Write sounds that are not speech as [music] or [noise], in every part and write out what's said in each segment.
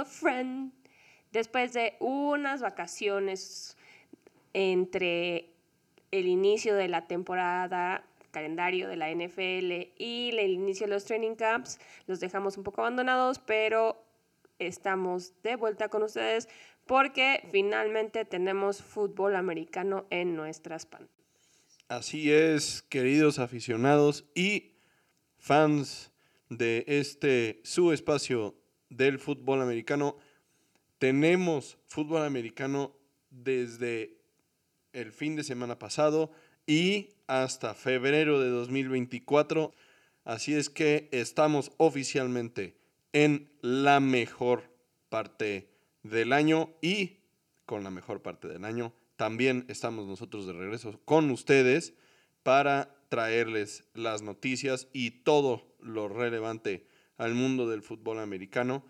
a friend. Después de unas vacaciones entre el inicio de la temporada, calendario de la NFL y el inicio de los training camps, los dejamos un poco abandonados, pero estamos de vuelta con ustedes porque finalmente tenemos fútbol americano en nuestras pantallas. Así es, queridos aficionados y fans de este su espacio del fútbol americano. Tenemos fútbol americano desde el fin de semana pasado y hasta febrero de 2024. Así es que estamos oficialmente en la mejor parte del año y con la mejor parte del año también estamos nosotros de regreso con ustedes para traerles las noticias y todo lo relevante al mundo del fútbol americano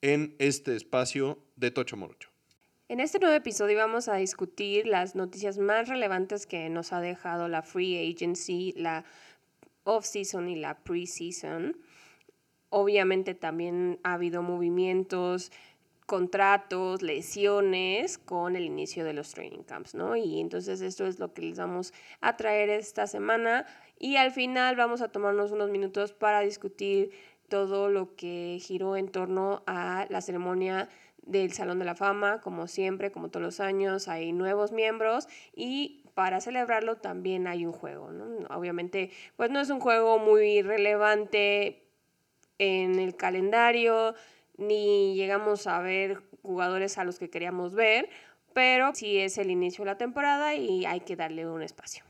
en este espacio de Tocho Morocho. En este nuevo episodio vamos a discutir las noticias más relevantes que nos ha dejado la free agency, la off-season y la pre-season. Obviamente también ha habido movimientos, contratos, lesiones con el inicio de los training camps, ¿no? Y entonces esto es lo que les vamos a traer esta semana y al final vamos a tomarnos unos minutos para discutir todo lo que giró en torno a la ceremonia del Salón de la Fama, como siempre, como todos los años, hay nuevos miembros y para celebrarlo también hay un juego, ¿no? Obviamente, pues no es un juego muy relevante en el calendario, ni llegamos a ver jugadores a los que queríamos ver, pero sí es el inicio de la temporada y hay que darle un espacio.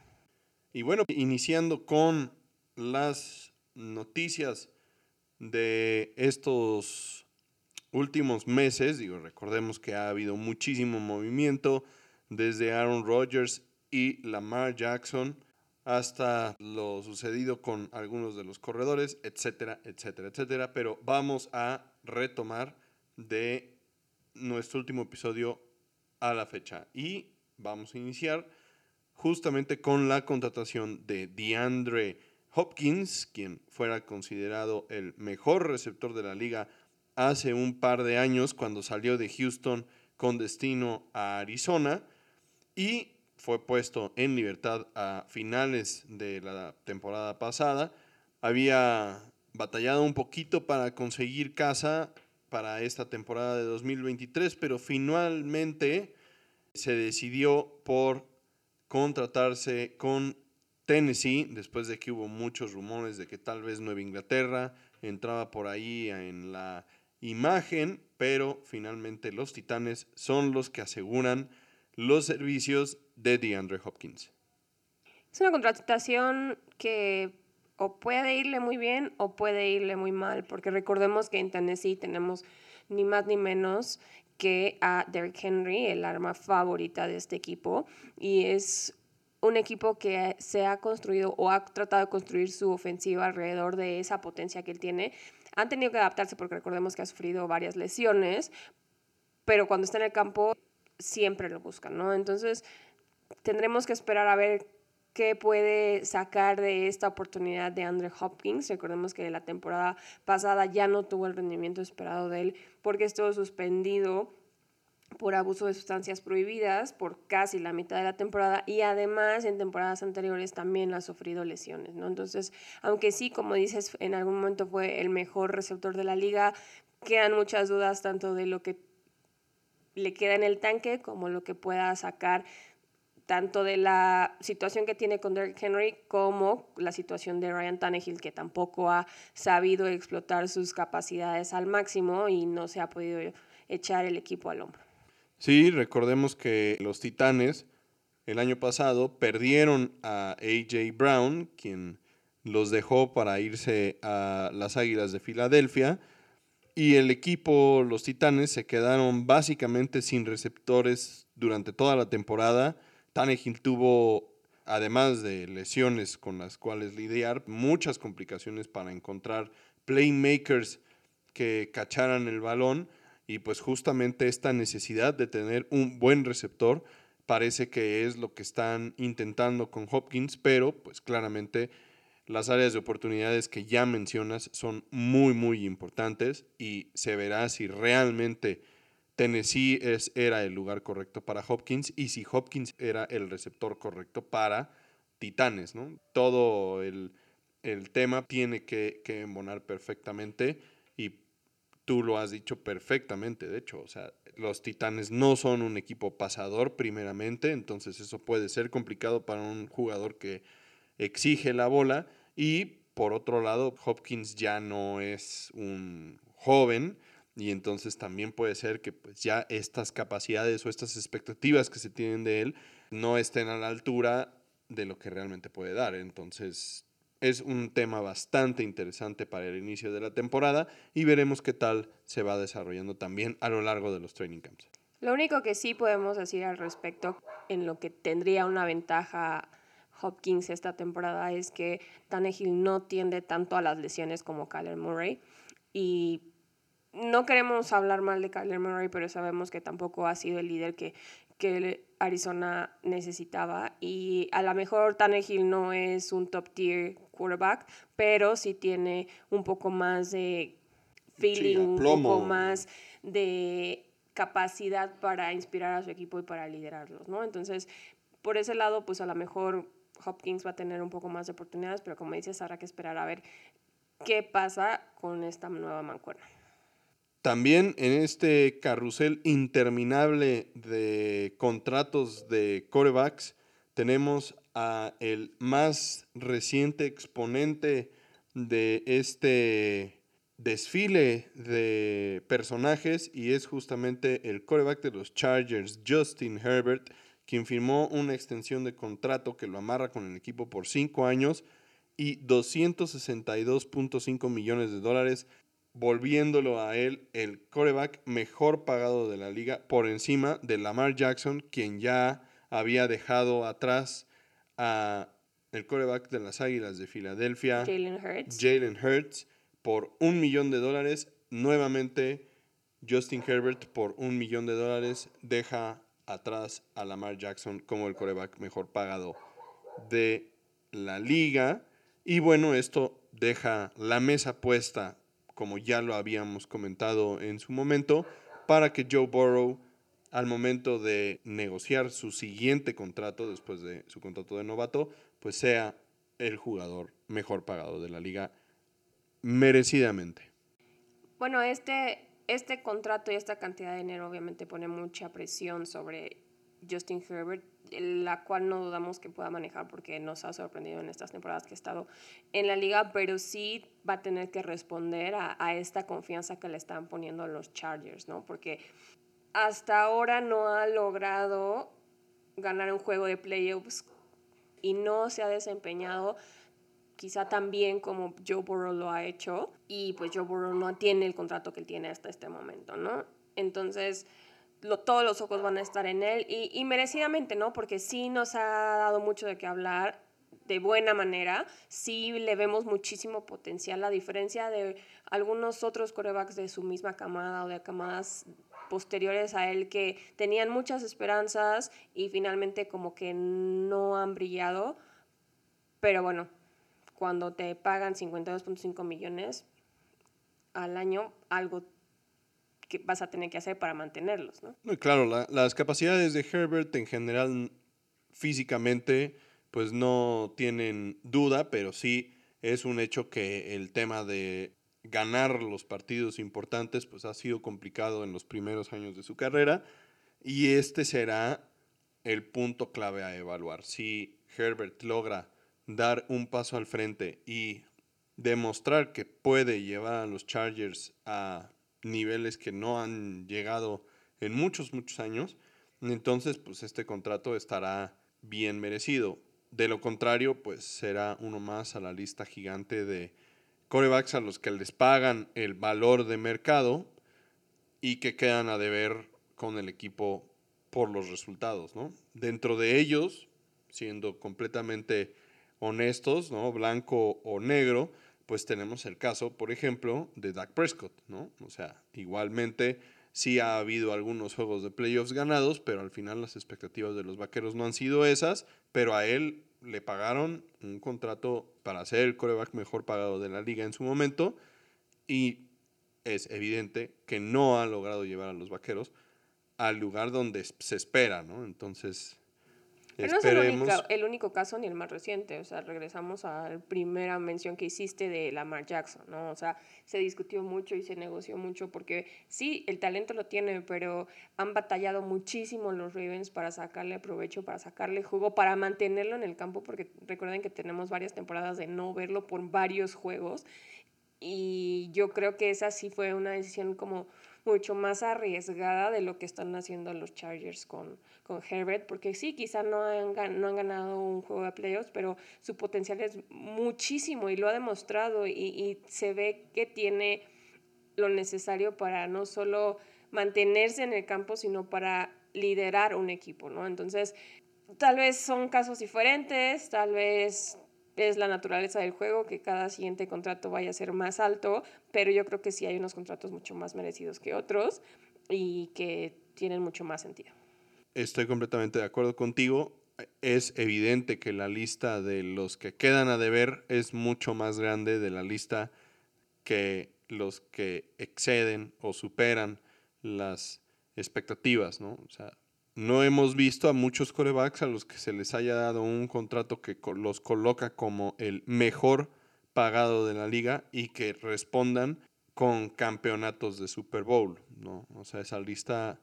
Y bueno, iniciando con las noticias de estos últimos meses, digo, recordemos que ha habido muchísimo movimiento desde Aaron Rodgers y Lamar Jackson hasta lo sucedido con algunos de los corredores, etcétera, etcétera, etcétera. Pero vamos a retomar de nuestro último episodio a la fecha. Y vamos a iniciar justamente con la contratación de DeAndre Hopkins, quien fuera considerado el mejor receptor de la liga hace un par de años cuando salió de Houston con destino a Arizona y fue puesto en libertad a finales de la temporada pasada. Había batallado un poquito para conseguir casa para esta temporada de 2023, pero finalmente se decidió por contratarse con Tennessee, después de que hubo muchos rumores de que tal vez Nueva Inglaterra entraba por ahí en la imagen, pero finalmente los Titanes son los que aseguran los servicios de DeAndre Hopkins. Es una contratación que o puede irle muy bien o puede irle muy mal, porque recordemos que en Tennessee tenemos ni más ni menos que a Derrick Henry, el arma favorita de este equipo, y es un equipo que se ha construido o ha tratado de construir su ofensiva alrededor de esa potencia que él tiene. Han tenido que adaptarse porque recordemos que ha sufrido varias lesiones, pero cuando está en el campo siempre lo buscan, ¿no? Entonces tendremos que esperar a ver qué puede sacar de esta oportunidad de Andre Hopkins. Recordemos que la temporada pasada ya no tuvo el rendimiento esperado de él porque estuvo suspendido por abuso de sustancias prohibidas por casi la mitad de la temporada y además en temporadas anteriores también ha sufrido lesiones, ¿no? Entonces, aunque sí, como dices, en algún momento fue el mejor receptor de la liga, quedan muchas dudas tanto de lo que le queda en el tanque como lo que pueda sacar tanto de la situación que tiene con Derrick Henry como la situación de Ryan Tannehill, que tampoco ha sabido explotar sus capacidades al máximo y no se ha podido echar el equipo al hombro. Sí, recordemos que los Titanes el año pasado perdieron a AJ Brown, quien los dejó para irse a las Águilas de Filadelfia. Y el equipo, los Titanes, se quedaron básicamente sin receptores durante toda la temporada. Tannehill tuvo, además de lesiones con las cuales lidiar, muchas complicaciones para encontrar playmakers que cacharan el balón y pues justamente esta necesidad de tener un buen receptor parece que es lo que están intentando con Hopkins, pero pues claramente las áreas de oportunidades que ya mencionas son muy, muy importantes y se verá si realmente Tennessee es, era el lugar correcto para Hopkins y si Hopkins era el receptor correcto para Titanes, ¿no? Todo el, tema tiene que, que embonar perfectamente y tú lo has dicho perfectamente, de hecho, o sea, los Titanes no son un equipo pasador primeramente, entonces eso puede ser complicado para un jugador que exige la bola y por otro lado Hopkins ya no es un joven y entonces también puede ser que pues ya estas capacidades o estas expectativas que se tienen de él no estén a la altura de lo que realmente puede dar. Entonces es un tema bastante interesante para el inicio de la temporada y veremos qué tal se va desarrollando también a lo largo de los training camps. Lo único que sí podemos decir al respecto en lo que tendría una ventaja Hopkins esta temporada es que Tannehill no tiende tanto a las lesiones como Kyler Murray. Y no queremos hablar mal de Kyler Murray, pero sabemos que tampoco ha sido el líder que, que Arizona necesitaba. Y a lo mejor Tannehill no es un top tier quarterback, pero sí tiene un poco más de feeling, un poco más de capacidad para inspirar a su equipo y para liderarlos, ¿no? Entonces, por ese lado, pues a lo mejor Hopkins va a tener un poco más de oportunidades, pero como dices, habrá que esperar a ver qué pasa con esta nueva mancuerna. También en este carrusel interminable de contratos de corebacks tenemos a el más reciente exponente de este desfile de personajes y es justamente el coreback de los Chargers, Justin Herbert, quien firmó una extensión de contrato que lo amarra con el equipo por cinco años y 262.5 millones de dólares, volviéndolo a él el coreback mejor pagado de la liga por encima de Lamar Jackson, quien ya había dejado atrás a el coreback de las Águilas de Filadelfia, Jalen Hurts. Jalen Hurts, por un millón de dólares. Nuevamente, Justin Herbert por un millón de dólares deja atrás a Lamar Jackson como el coreback mejor pagado de la liga. Y bueno, esto deja la mesa puesta, como ya lo habíamos comentado en su momento, para que Joe Burrow, al momento de negociar su siguiente contrato, después de su contrato de novato, pues sea el jugador mejor pagado de la liga merecidamente. Bueno, este este contrato y esta cantidad de dinero obviamente pone mucha presión sobre Justin Herbert, la cual no dudamos que pueda manejar porque nos ha sorprendido en estas temporadas que ha estado en la liga, pero sí va a tener que responder a, a esta confianza que le están poniendo los Chargers, ¿no? Porque hasta ahora no ha logrado ganar un juego de playoffs y no se ha desempeñado quizá también como Joe Burrow lo ha hecho y pues Joe Burrow no tiene el contrato que él tiene hasta este momento, ¿no? Entonces, todos los ojos van a estar en él y, y, merecidamente, ¿no? Porque sí nos ha dado mucho de qué hablar de buena manera, sí le vemos muchísimo potencial, a diferencia de algunos otros corebacks de su misma camada o de camadas posteriores a él que tenían muchas esperanzas y finalmente como que no han brillado. Pero bueno, cuando te pagan 52.5 millones al año, algo que vas a tener que hacer para mantenerlos, ¿no? claro, las capacidades de Herbert en general físicamente pues no tienen duda, pero sí es un hecho que el tema de ganar los partidos importantes pues ha sido complicado en los primeros años de su carrera y este será el punto clave a evaluar. Si Herbert logra dar un paso al frente y demostrar que puede llevar a los Chargers a niveles que no han llegado en muchos, muchos años, entonces pues este contrato estará bien merecido. De lo contrario, pues será uno más a la lista gigante de corebacks a los que les pagan el valor de mercado y que quedan a deber con el equipo por los resultados, ¿no? Dentro de ellos, siendo completamente honestos, ¿no? Blanco o negro, pues tenemos el caso, por ejemplo, de Dak Prescott, ¿no? O sea, igualmente sí ha habido algunos juegos de playoffs ganados, pero al final las expectativas de los vaqueros no han sido esas, pero a él le pagaron un contrato para ser el coreback mejor pagado de la liga en su momento y es evidente que no ha logrado llevar a los vaqueros al lugar donde se espera, ¿no? Entonces, pero no es el único, el único, caso ni el más reciente. O sea, regresamos a la primera mención que hiciste de Lamar Jackson, ¿no? O sea, se discutió mucho y se negoció mucho porque sí, el talento lo tiene, pero han batallado muchísimo los Ravens para sacarle provecho, para sacarle jugo, para mantenerlo en el campo, porque recuerden que tenemos varias temporadas de no verlo por varios juegos. Y yo creo que esa sí fue una decisión como mucho más arriesgada de lo que están haciendo los Chargers con, con Herbert, porque sí, quizá no han, no han ganado un juego de playoffs, pero su potencial es muchísimo y lo ha demostrado y, y se ve que tiene lo necesario para no solo mantenerse en el campo, sino para liderar un equipo, ¿no? Entonces, tal vez son casos diferentes, tal vez es la naturaleza del juego que cada siguiente contrato vaya a ser más alto, pero yo creo que sí hay unos contratos mucho más merecidos que otros y que tienen mucho más sentido. Estoy completamente de acuerdo contigo. Es evidente que la lista de los que quedan a deber es mucho más grande de la lista que los que exceden o superan las expectativas, ¿no? O sea, no hemos visto a muchos corebacks a los que se les haya dado un contrato que los coloca como el mejor pagado de la liga y que respondan con campeonatos de Super Bowl, ¿no? O sea, esa lista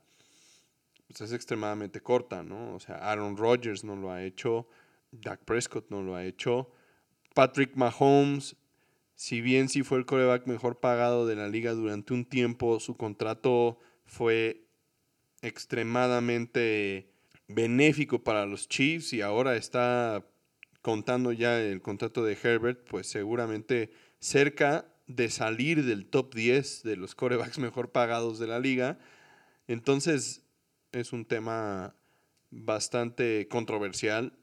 pues, es extremadamente corta, ¿no? O sea, Aaron Rodgers no lo ha hecho, Dak Prescott no lo ha hecho, Patrick Mahomes, si bien sí fue el coreback mejor pagado de la liga durante un tiempo, su contrato fue extremadamente benéfico para los Chiefs y ahora está contando ya el contrato de Herbert, pues seguramente cerca de salir del top 10 de los corebacks [laughs] mejor pagados de la liga. Entonces es un tema bastante controversial,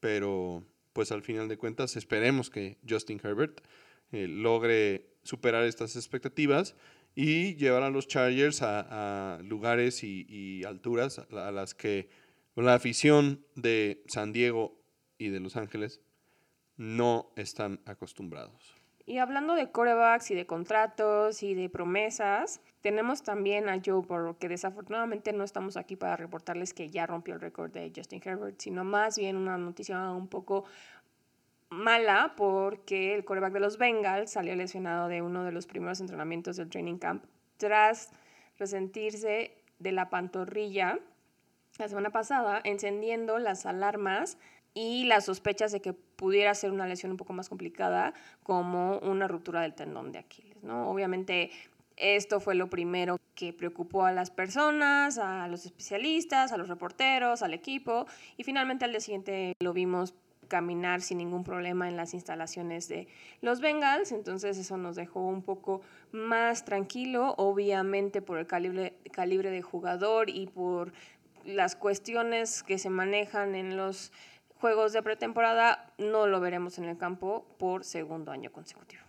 pero pues al final de cuentas esperemos que Justin Herbert eh, logre superar estas expectativas y llevar a los Chargers a, lugares y, alturas a, las que la afición de San Diego y de Los Ángeles no están acostumbrados. Y hablando de corebacks y de contratos y de promesas, tenemos también a Joe Burrow, que desafortunadamente no estamos aquí para reportarles que ya rompió el récord de Justin Herbert, sino más bien una noticia un poco mala porque el coreback de los Bengals salió lesionado de uno de los primeros entrenamientos del training camp tras resentirse de la pantorrilla la semana pasada, encendiendo las alarmas y las sospechas de que pudiera ser una lesión un poco más complicada, como una ruptura del tendón de Aquiles. ¿no? Obviamente, esto fue lo primero que preocupó a las personas, a los especialistas, a los reporteros, al equipo, y finalmente al día siguiente lo vimos caminar sin ningún problema en las instalaciones de los Bengals, entonces eso nos dejó un poco más tranquilo, obviamente por el calibre, calibre de jugador y por las cuestiones que se manejan en los juegos de pretemporada, no lo veremos en el campo por segundo año consecutivo.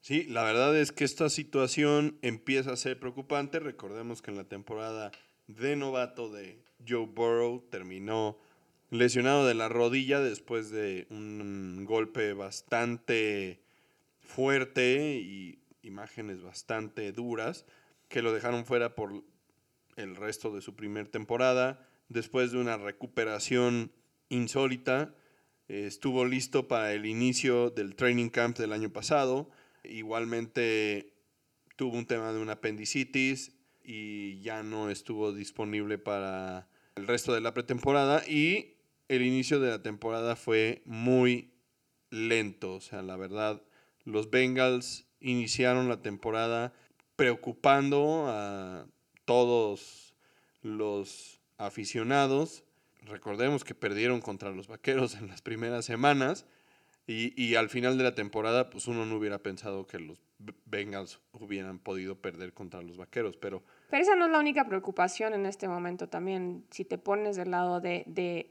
Sí, la verdad es que esta situación empieza a ser preocupante. Recordemos que en la temporada de novato de Joe Burrow terminó lesionado de la rodilla después de un golpe bastante fuerte y imágenes bastante duras que lo dejaron fuera por el resto de su primer temporada. Después de una recuperación insólita, estuvo listo para el inicio del training camp del año pasado. Igualmente tuvo un tema de una apendicitis y ya no estuvo disponible para el resto de la pretemporada y el inicio de la temporada fue muy lento. O sea, la verdad, los Bengals iniciaron la temporada preocupando a todos los aficionados. Recordemos que perdieron contra los Vaqueros [laughs] en las primeras semanas y, y, al final de la temporada, pues uno no hubiera pensado que los Bengals hubieran podido perder contra los Vaqueros, pero... Pero esa no es la única preocupación en este momento también. Si te pones del lado de, de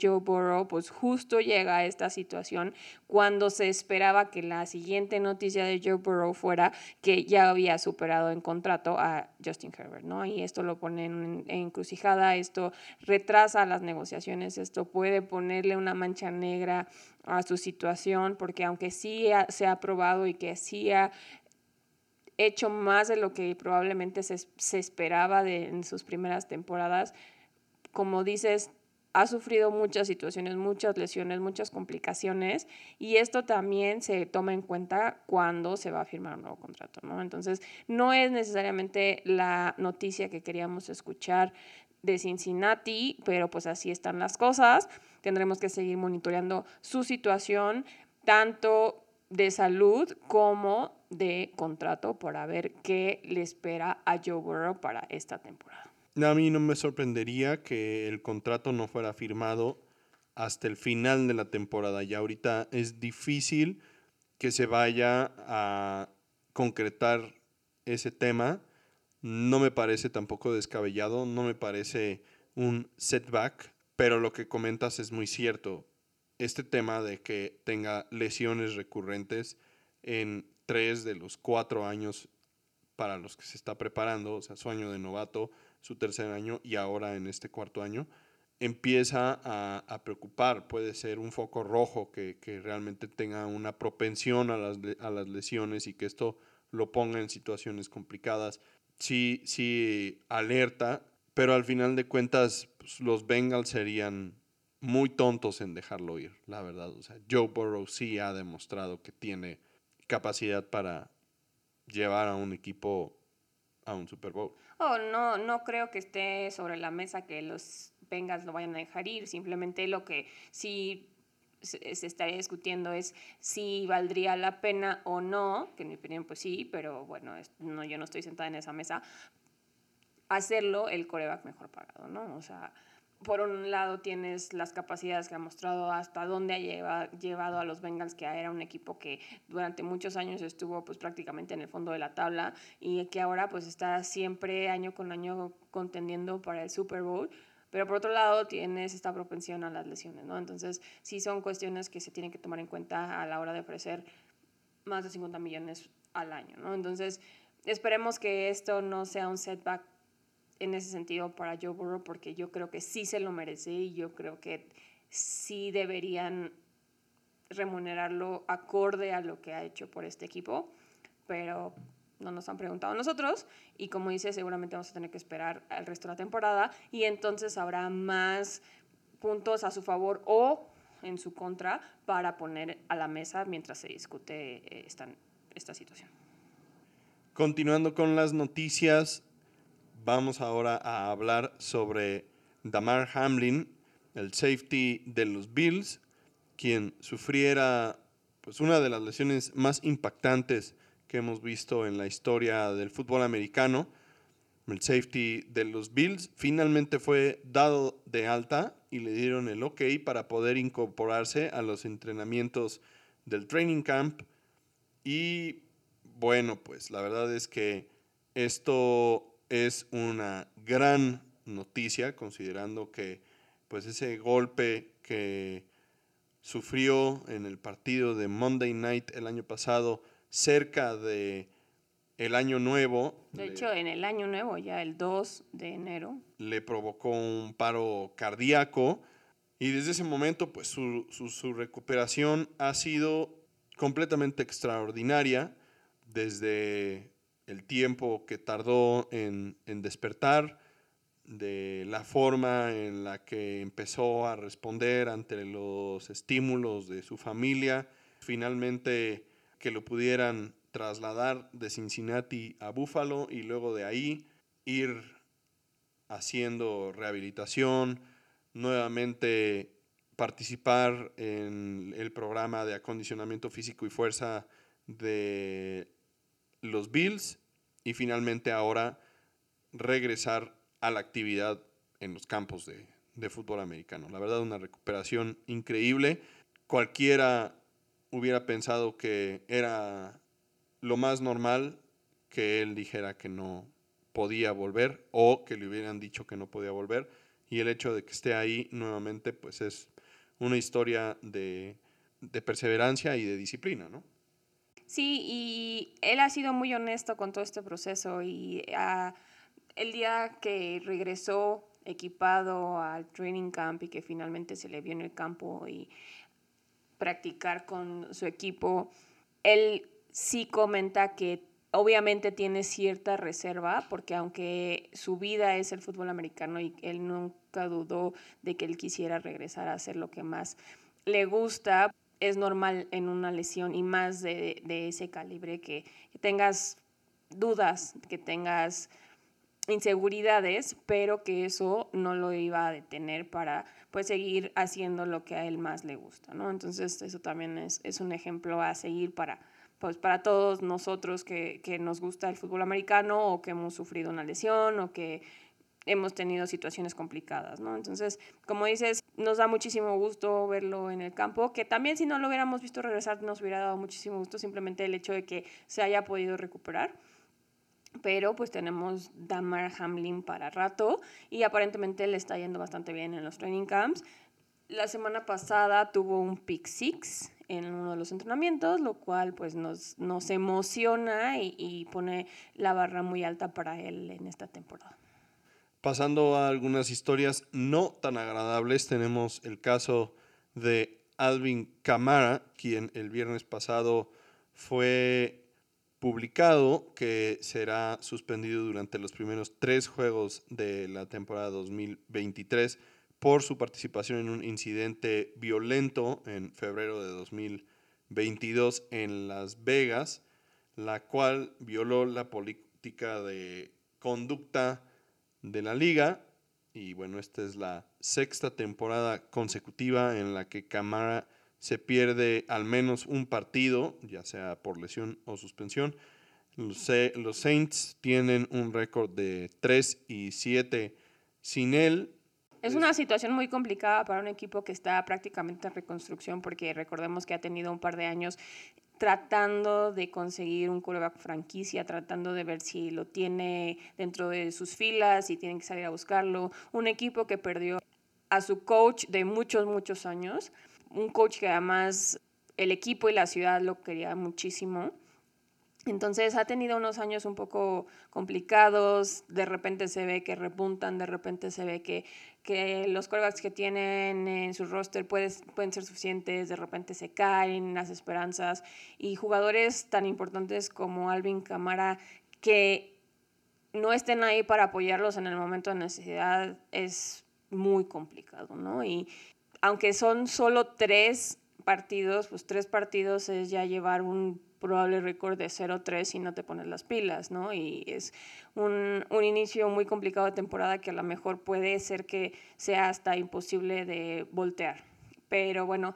Joe Burrow, pues justo llega a esta situación cuando se esperaba que la siguiente noticia de Joe Burrow fuera que ya había superado en contrato a Justin Herbert, ¿no? Y esto lo pone en, encrucijada, esto retrasa las negociaciones, esto puede ponerle una mancha negra a su situación, porque aunque sí se ha probado y que sí ha hecho más de lo que probablemente se, se esperaba de, en sus primeras temporadas, como dices, ha sufrido muchas situaciones, muchas lesiones, muchas complicaciones y esto también se toma en cuenta cuando se va a firmar un nuevo contrato, ¿no? Entonces, no es necesariamente la noticia que queríamos escuchar de Cincinnati, pero pues así están las cosas. Tendremos que seguir monitoreando su situación, tanto de salud como de contrato, para ver qué le espera a Joe Burrow para esta temporada. A mí no me sorprendería que el contrato no fuera firmado hasta el final de la temporada. Ya ahorita es difícil que se vaya a concretar ese tema. No me parece tampoco descabellado, no me parece un setback, pero lo que comentas es muy cierto. Este tema de que tenga lesiones recurrentes en tres de los cuatro años para los que se está preparando, o sea, su año de novato, su tercer año y ahora en este cuarto año, empieza a, preocupar. Puede ser un foco rojo que, realmente tenga una propensión a las, a las, lesiones y que esto lo ponga en situaciones complicadas. Sí, sí alerta, pero al final de cuentas pues, los Bengals serían muy tontos en dejarlo ir, la verdad. O sea, Joe Burrow sí ha demostrado que tiene capacidad para llevar a un equipo a un Super Bowl. Oh, no, no creo que esté sobre la mesa que los Bengals lo vayan a dejar ir. Simplemente lo que sí se, estaría discutiendo es si valdría la pena o no, que en mi opinión pues sí, pero bueno, no, yo no estoy sentada en esa mesa, hacerlo el coreback mejor pagado, ¿no? O sea, por un lado tienes las capacidades que ha mostrado hasta dónde ha llevado a los Bengals, que era un equipo que durante muchos años estuvo pues prácticamente en el fondo de la tabla y que ahora pues está siempre año con año contendiendo para el Super Bowl. Pero por otro lado tienes esta propensión a las lesiones, ¿no? Entonces sí son cuestiones que se tienen que tomar en cuenta a la hora de ofrecer más de 50 millones al año, ¿no? Entonces esperemos que esto no sea un setback en ese sentido para Joe Burrow porque yo creo que sí se lo merece y yo creo que sí deberían remunerarlo acorde a lo que ha hecho por este equipo, pero no nos han preguntado a nosotros y como dice, seguramente vamos a tener que esperar al resto de la temporada y entonces habrá más puntos a su favor o en su contra para poner a la mesa mientras se discute eh, esta, esta situación. Continuando con las noticias, vamos ahora a hablar sobre Damar Hamlin, el safety de los Bills, quien sufriera pues, una de las lesiones más impactantes que hemos visto en la historia del fútbol americano. El safety de los Bills finalmente fue dado de alta y le dieron el ok para poder incorporarse a los entrenamientos del training camp. Y bueno, pues la verdad es que esto es una gran noticia considerando que pues ese golpe que sufrió en el partido de Monday Night el año pasado cerca de el año nuevo. De hecho, en el año nuevo, ya el 2 de enero. Le provocó un paro cardíaco y desde ese momento, pues su, su recuperación ha sido completamente extraordinaria. Desde el tiempo que tardó en, despertar, de la forma en la que empezó a responder ante los estímulos de su familia, finalmente que lo pudieran trasladar de Cincinnati a Buffalo y luego de ahí ir haciendo rehabilitación, nuevamente participar en el programa de acondicionamiento físico y fuerza de los Bills y finalmente ahora regresar a la actividad en los campos de, fútbol americano. La verdad, una recuperación increíble. Cualquiera hubiera pensado que era lo más normal que él dijera que no podía volver o que le hubieran dicho que no podía volver. y el hecho de que esté ahí nuevamente, pues es una historia de, de perseverancia y de disciplina, ¿no? Sí, y él ha sido muy honesto con todo este proceso y ah, el día que regresó equipado al training camp y que finalmente se le vio en el campo y practicar con su equipo, él sí comenta que obviamente tiene cierta reserva, porque aunque su vida es el fútbol americano y él nunca dudó de que él quisiera regresar a hacer lo que más le gusta, es normal en una lesión y más de, ese calibre que, tengas dudas, que tengas inseguridades, pero que eso no lo iba a detener para pues seguir haciendo lo que a él más le gusta, ¿no? Entonces eso también es, es un ejemplo a seguir para pues para todos nosotros que, que, nos gusta el fútbol americano o que hemos sufrido una lesión o que hemos tenido situaciones complicadas, ¿no? Entonces, como dices, nos da muchísimo gusto verlo en el campo, que también si no lo hubiéramos visto regresar nos hubiera dado muchísimo gusto simplemente el hecho de que se haya podido recuperar. Pero pues tenemos Damar Hamlin para rato y aparentemente le está yendo bastante bien en los training camps. La semana pasada tuvo un pick six en uno de los entrenamientos, lo cual pues nos, nos emociona y, pone la barra muy alta para él en esta temporada. Pasando a algunas historias no tan agradables, tenemos el caso de Alvin Camara, quien el viernes pasado fue publicado que será suspendido durante los primeros tres juegos de la temporada 2023 por su participación en un incidente violento en febrero de 2022 en Las Vegas, la cual violó la política de conducta de la liga. Y bueno, esta es la sexta temporada consecutiva en la que Camara se pierde al menos un partido, ya sea por lesión o suspensión. Los, Saints tienen un récord de 3 y 7 sin él es una situación muy complicada para un equipo que está prácticamente en reconstrucción porque recordemos que ha tenido un par de años tratando de conseguir un quarterback franquicia, tratando de ver si lo tiene dentro de sus filas, si tienen que salir a buscarlo. Un equipo que perdió a su coach de muchos, muchos años. Un coach que además el equipo y la ciudad lo quería muchísimo. Entonces ha tenido unos años un poco complicados, de repente se ve que repuntan, de repente se ve que, que los quarterbacks que tienen en su roster pueden ser suficientes, de repente se caen las esperanzas y jugadores tan importantes como Alvin Camara que no estén ahí para apoyarlos en el momento de necesidad es muy complicado, ¿no? Y aunque son solo tres partidos, pues tres partidos es ya llevar un probable récord de 0-3 si no te pones las pilas, ¿no? Y es un, un, inicio muy complicado de temporada que a lo mejor puede ser que sea hasta imposible de voltear. Pero bueno,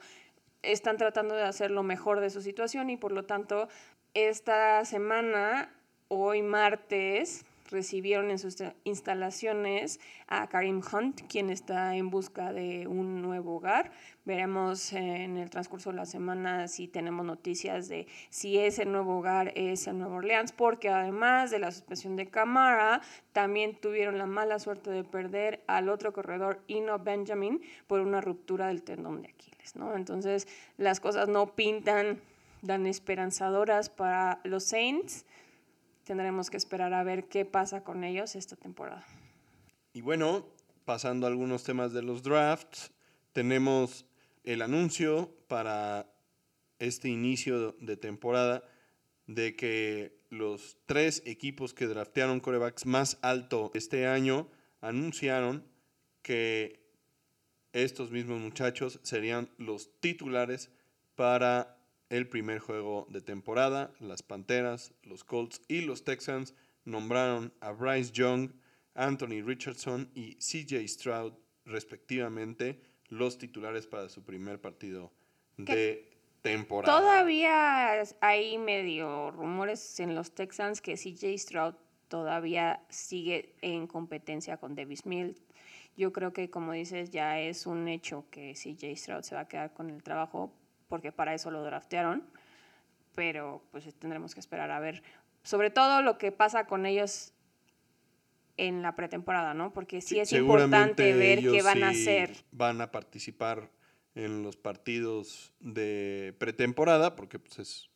están tratando de hacer lo mejor de su situación y por lo tanto esta semana, hoy martes, recibieron en sus instalaciones a Karim Hunt, quien está en busca de un nuevo hogar. Veremos en el transcurso de la semana si tenemos noticias de si ese nuevo hogar es el Nuevo Orleans, porque además de la suspensión de Camara, también tuvieron la mala suerte de perder al otro corredor, Ino Benjamin, por una ruptura del tendón de Aquiles. ¿no? Entonces, las cosas no pintan tan esperanzadoras para los Saints tendremos que esperar a ver qué pasa con ellos esta temporada. Y bueno, pasando a algunos temas de los drafts, tenemos el anuncio para este inicio de temporada de que los tres equipos que draftearon corebacks más alto este año anunciaron que estos mismos muchachos serían los titulares para el primer juego de temporada. Las Panteras, los Colts y los Texans nombraron a Bryce Young, Anthony Richardson y CJ Stroud respectivamente los titulares para su primer partido de temporada. Todavía hay medio rumores en los Texans que CJ Stroud todavía sigue en competencia con Davis Mills. Yo creo que, como dices, ya es un hecho que CJ Stroud se va a quedar con el trabajo porque para eso lo draftearon, pero pues tendremos que esperar a ver sobre todo lo que pasa con ellos en la pretemporada, ¿no? Porque sí, es importante ver qué van a hacer. Van a participar en los partidos de pretemporada, porque pues, es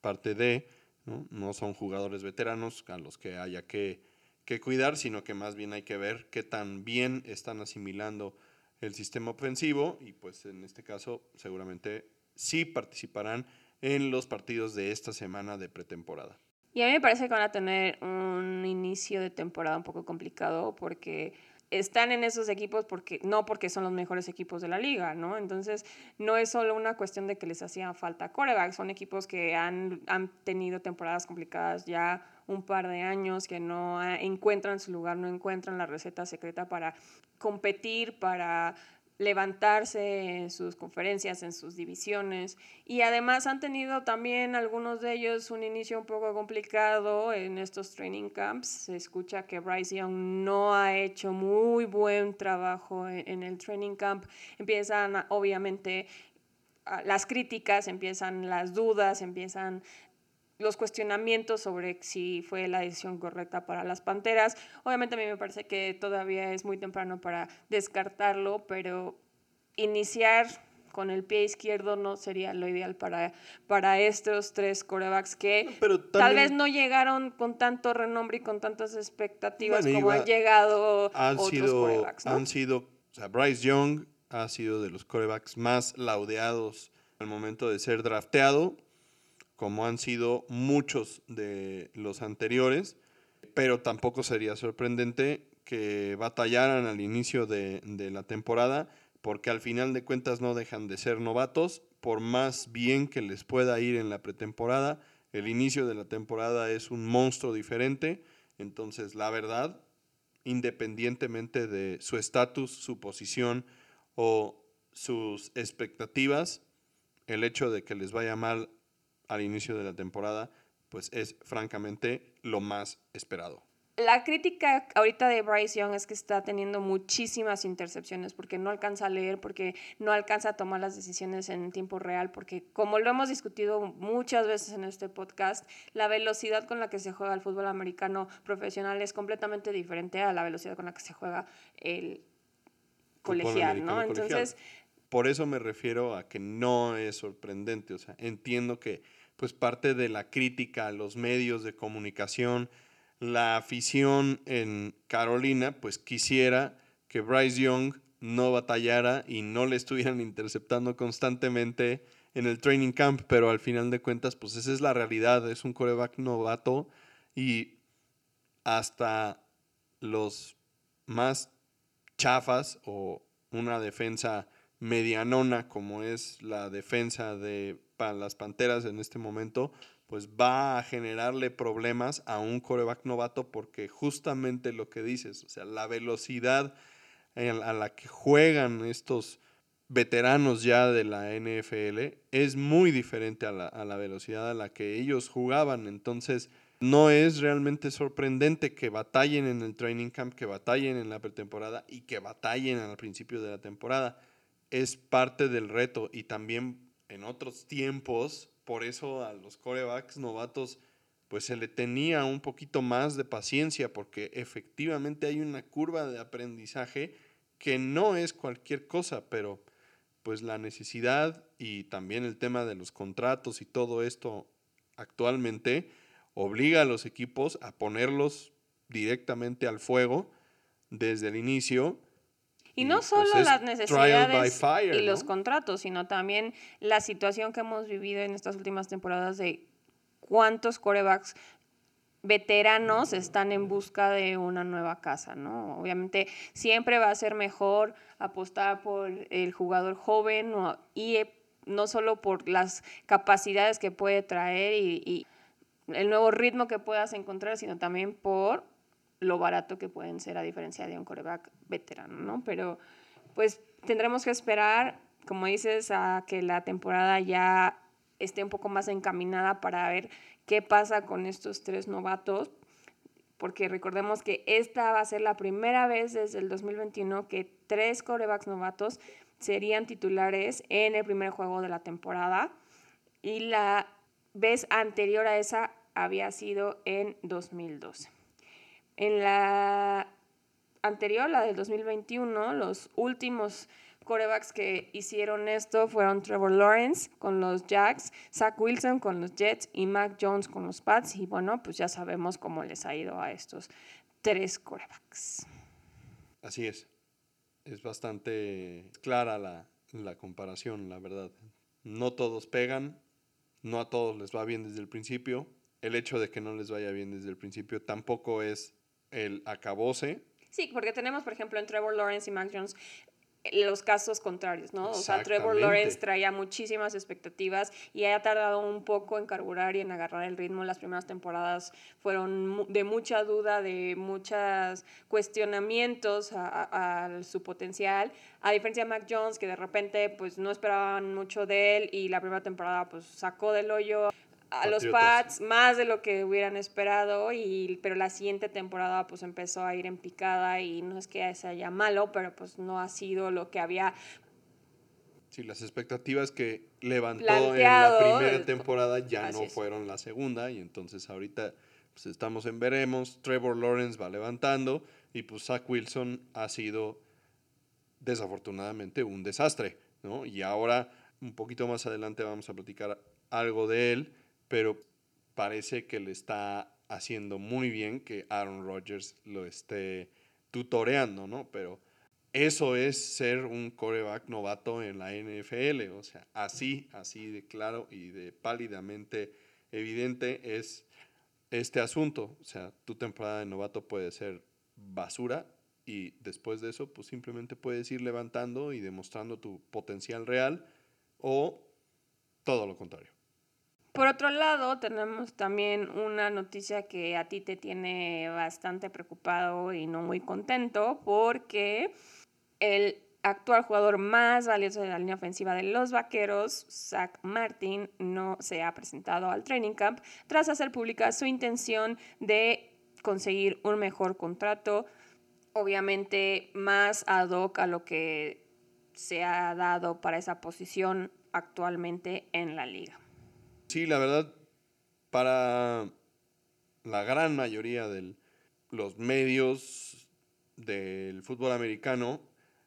parte de, ¿no? ¿no? son jugadores veteranos a los que haya que, que cuidar, sino que más bien hay que ver qué tan bien están asimilando el sistema ofensivo y pues en este caso seguramente sí participarán en los partidos de esta semana de pretemporada. Y a mí me parece que van a tener un inicio de temporada un poco complicado porque están en esos equipos porque no porque son los mejores equipos de la liga, ¿no? Entonces, no es solo una cuestión de que les hacía falta coreback, son equipos que han, han tenido temporadas complicadas ya un par de años, que no encuentran su lugar, no encuentran la receta secreta para competir, para levantarse en sus conferencias, en sus divisiones. Y además han tenido también algunos de ellos un inicio un poco complicado en estos training camps. Se escucha que Bryce Young no ha hecho muy buen trabajo en, el training camp. Empiezan obviamente las críticas, empiezan las dudas, empiezan los cuestionamientos sobre si fue la decisión correcta para las Panteras. Obviamente a mí me parece que todavía es muy temprano para descartarlo, pero iniciar con el pie izquierdo no sería lo ideal para, para estos tres corebacks que tal vez no llegaron con tanto renombre y con tantas expectativas como han llegado han otros sido, corebacks. Han sido, o sea, Bryce Young ha sido de los corebacks más laudeados al momento de ser drafteado como han sido muchos de los anteriores, pero tampoco sería sorprendente que batallaran al inicio de, la temporada, porque al final de cuentas no dejan de ser novatos, por más bien que les pueda ir en la pretemporada, el inicio de la temporada es un monstruo diferente, entonces la verdad, independientemente de su estatus, su posición o sus expectativas, el hecho de que les vaya mal al inicio de la temporada, pues es francamente lo más esperado. La crítica ahorita de Bryce Young es que está teniendo muchísimas intercepciones porque no alcanza a leer, porque no alcanza a tomar las decisiones en tiempo real, porque como lo hemos discutido muchas veces en este podcast, la velocidad con la que se juega el fútbol americano profesional es completamente diferente a la velocidad con la que se juega el colegial, ¿no? Entonces... Por eso me refiero a que no es sorprendente, o sea, entiendo que pues parte de la crítica a los medios de comunicación, la afición en Carolina, pues quisiera que Bryce Young no batallara y no le estuvieran [laughs] interceptando constantemente en el training camp, pero al final de cuentas, pues esa es la realidad, es un coreback novato y hasta los más chafas o una defensa medianona como es la defensa de para las Panteras en este momento, pues va a generarle problemas a un coreback novato porque justamente lo que dices, o sea, la velocidad a la que juegan estos veteranos ya de la NFL es muy diferente a la, a la velocidad a la que ellos jugaban. Entonces, no es realmente sorprendente que batallen en el training camp, que batallen en la pretemporada y que batallen al principio de la temporada. Es parte del reto y también en otros tiempos, por eso a los corebacks novatos pues se le tenía un poquito más de paciencia porque efectivamente hay una curva de aprendizaje que no es cualquier cosa, pero pues la necesidad y también el tema de los contratos y todo esto actualmente obliga a los equipos a ponerlos directamente al fuego desde el inicio y no pues, solo las necesidades y los contratos, sino también la situación que hemos vivido en estas últimas temporadas de cuántos corebacks veteranos están en busca de una nueva casa, ¿no? Obviamente siempre va a ser mejor apostar por el jugador joven y eh, no solo por las capacidades que puede traer y, y el nuevo ritmo que puedas encontrar, sino también por lo barato que pueden ser a diferencia de un coreback veterano, ¿no? Pero pues tendremos que esperar, como dices, a que la temporada ya esté un poco más encaminada para ver qué pasa con estos tres novatos, porque recordemos que esta va a ser la primera vez desde el 2021 que tres corebacks novatos serían titulares en el primer juego de la temporada y la vez anterior a esa había sido en 2012. En la anterior, la del 2021, los últimos corebacks que hicieron esto fueron Trevor Lawrence con los Jacks, Zach Wilson con los Jets y Mac Jones con los Pats. Y bueno, pues ya sabemos cómo les ha ido a estos tres corebacks. Así es. Es bastante clara la, la comparación, la verdad. No todos pegan, no a todos les va bien desde el principio. El hecho de que no les vaya bien desde el principio tampoco es el acabose. Sí, porque tenemos, por ejemplo, en Trevor Lawrence y Mac Jones los casos contrarios, ¿no? O sea, Trevor Lawrence traía muchísimas expectativas y ha tardado un poco en carburar y en agarrar el ritmo. Las primeras temporadas fueron de mucha duda, de muchos cuestionamientos a, a, su potencial. A diferencia de Mac Jones, que de repente pues no esperaban mucho de él y la primera temporada pues sacó del hoyo a los Pats más de lo que hubieran esperado, y, pero la siguiente temporada pues empezó a ir en picada y no es que sea malo, pero pues no ha sido lo que había... Sí, las expectativas que levantó en la primera temporada ya no fueron la segunda y entonces ahorita pues estamos en veremos, Trevor Lawrence va levantando y pues Zach Wilson ha sido desafortunadamente un desastre, ¿no? Y ahora un poquito más adelante vamos a platicar algo de él pero parece que le está haciendo muy bien que Aaron Rodgers lo esté tutoreando, ¿no? Pero eso es ser un coreback novato en la NFL, o sea, así, así de claro y de pálidamente evidente es este asunto, o sea, tu temporada de novato puede ser basura y después de eso, pues simplemente puedes ir levantando y demostrando tu potencial real o todo lo contrario. Por otro lado, tenemos también una noticia que a ti te tiene bastante preocupado y no muy contento porque el actual jugador más valioso de la línea ofensiva de los Vaqueros, Zach Martin, no se ha presentado al training camp tras hacer pública su intención de conseguir un mejor contrato, obviamente más ad hoc a lo que se ha dado para esa posición actualmente en la liga. Sí, la verdad, para la gran mayoría de los medios del fútbol americano,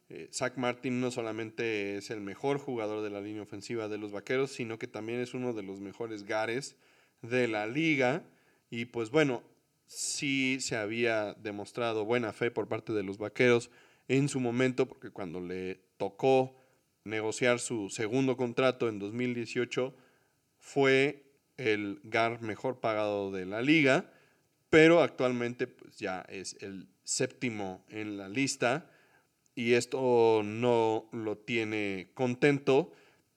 eh, Zach Martin no solamente es el mejor jugador de la línea ofensiva de los Vaqueros, sino que también es uno de los mejores gares de la liga. Y pues bueno, sí se había demostrado buena fe por parte de los Vaqueros en su momento, porque cuando le tocó negociar su segundo contrato en 2018, fue el GAR mejor pagado de la liga, pero actualmente pues ya es el séptimo en la lista y esto no lo tiene contento,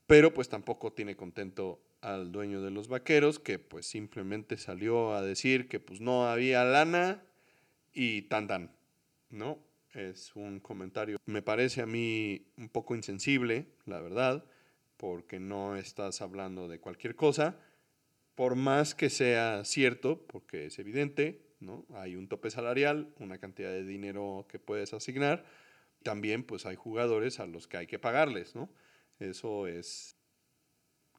pero pues tampoco tiene contento al dueño de los vaqueros que pues simplemente salió a decir que pues no había lana y tan tan, ¿no? Es un comentario, me parece a mí un poco insensible, la verdad porque no estás hablando de cualquier cosa, por más que sea cierto, porque es evidente, ¿no? Hay un tope salarial, una cantidad de dinero que puedes asignar, también pues hay jugadores a los que hay que pagarles, ¿no? Eso es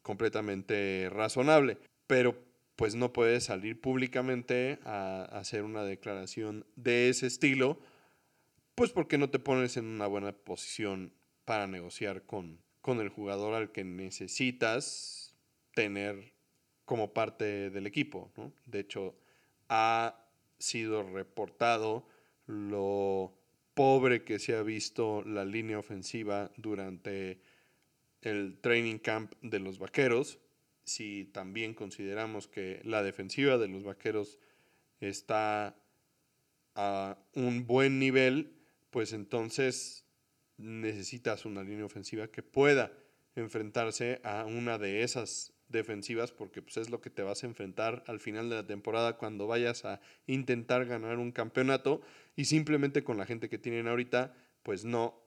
completamente razonable, pero pues no puedes salir públicamente a hacer una declaración de ese estilo, pues porque no te pones en una buena posición para negociar con, con el jugador al que necesitas tener como parte del equipo. De hecho, ha sido reportado lo pobre que se ha visto la línea ofensiva durante el training camp de los Vaqueros. Si también consideramos que la defensiva de los Vaqueros está a un buen nivel, pues entonces necesitas una línea ofensiva que pueda enfrentarse a una de esas defensivas porque pues, es lo que te vas a enfrentar al final de la temporada cuando vayas a intentar ganar un campeonato y simplemente con la gente que tienen ahorita pues no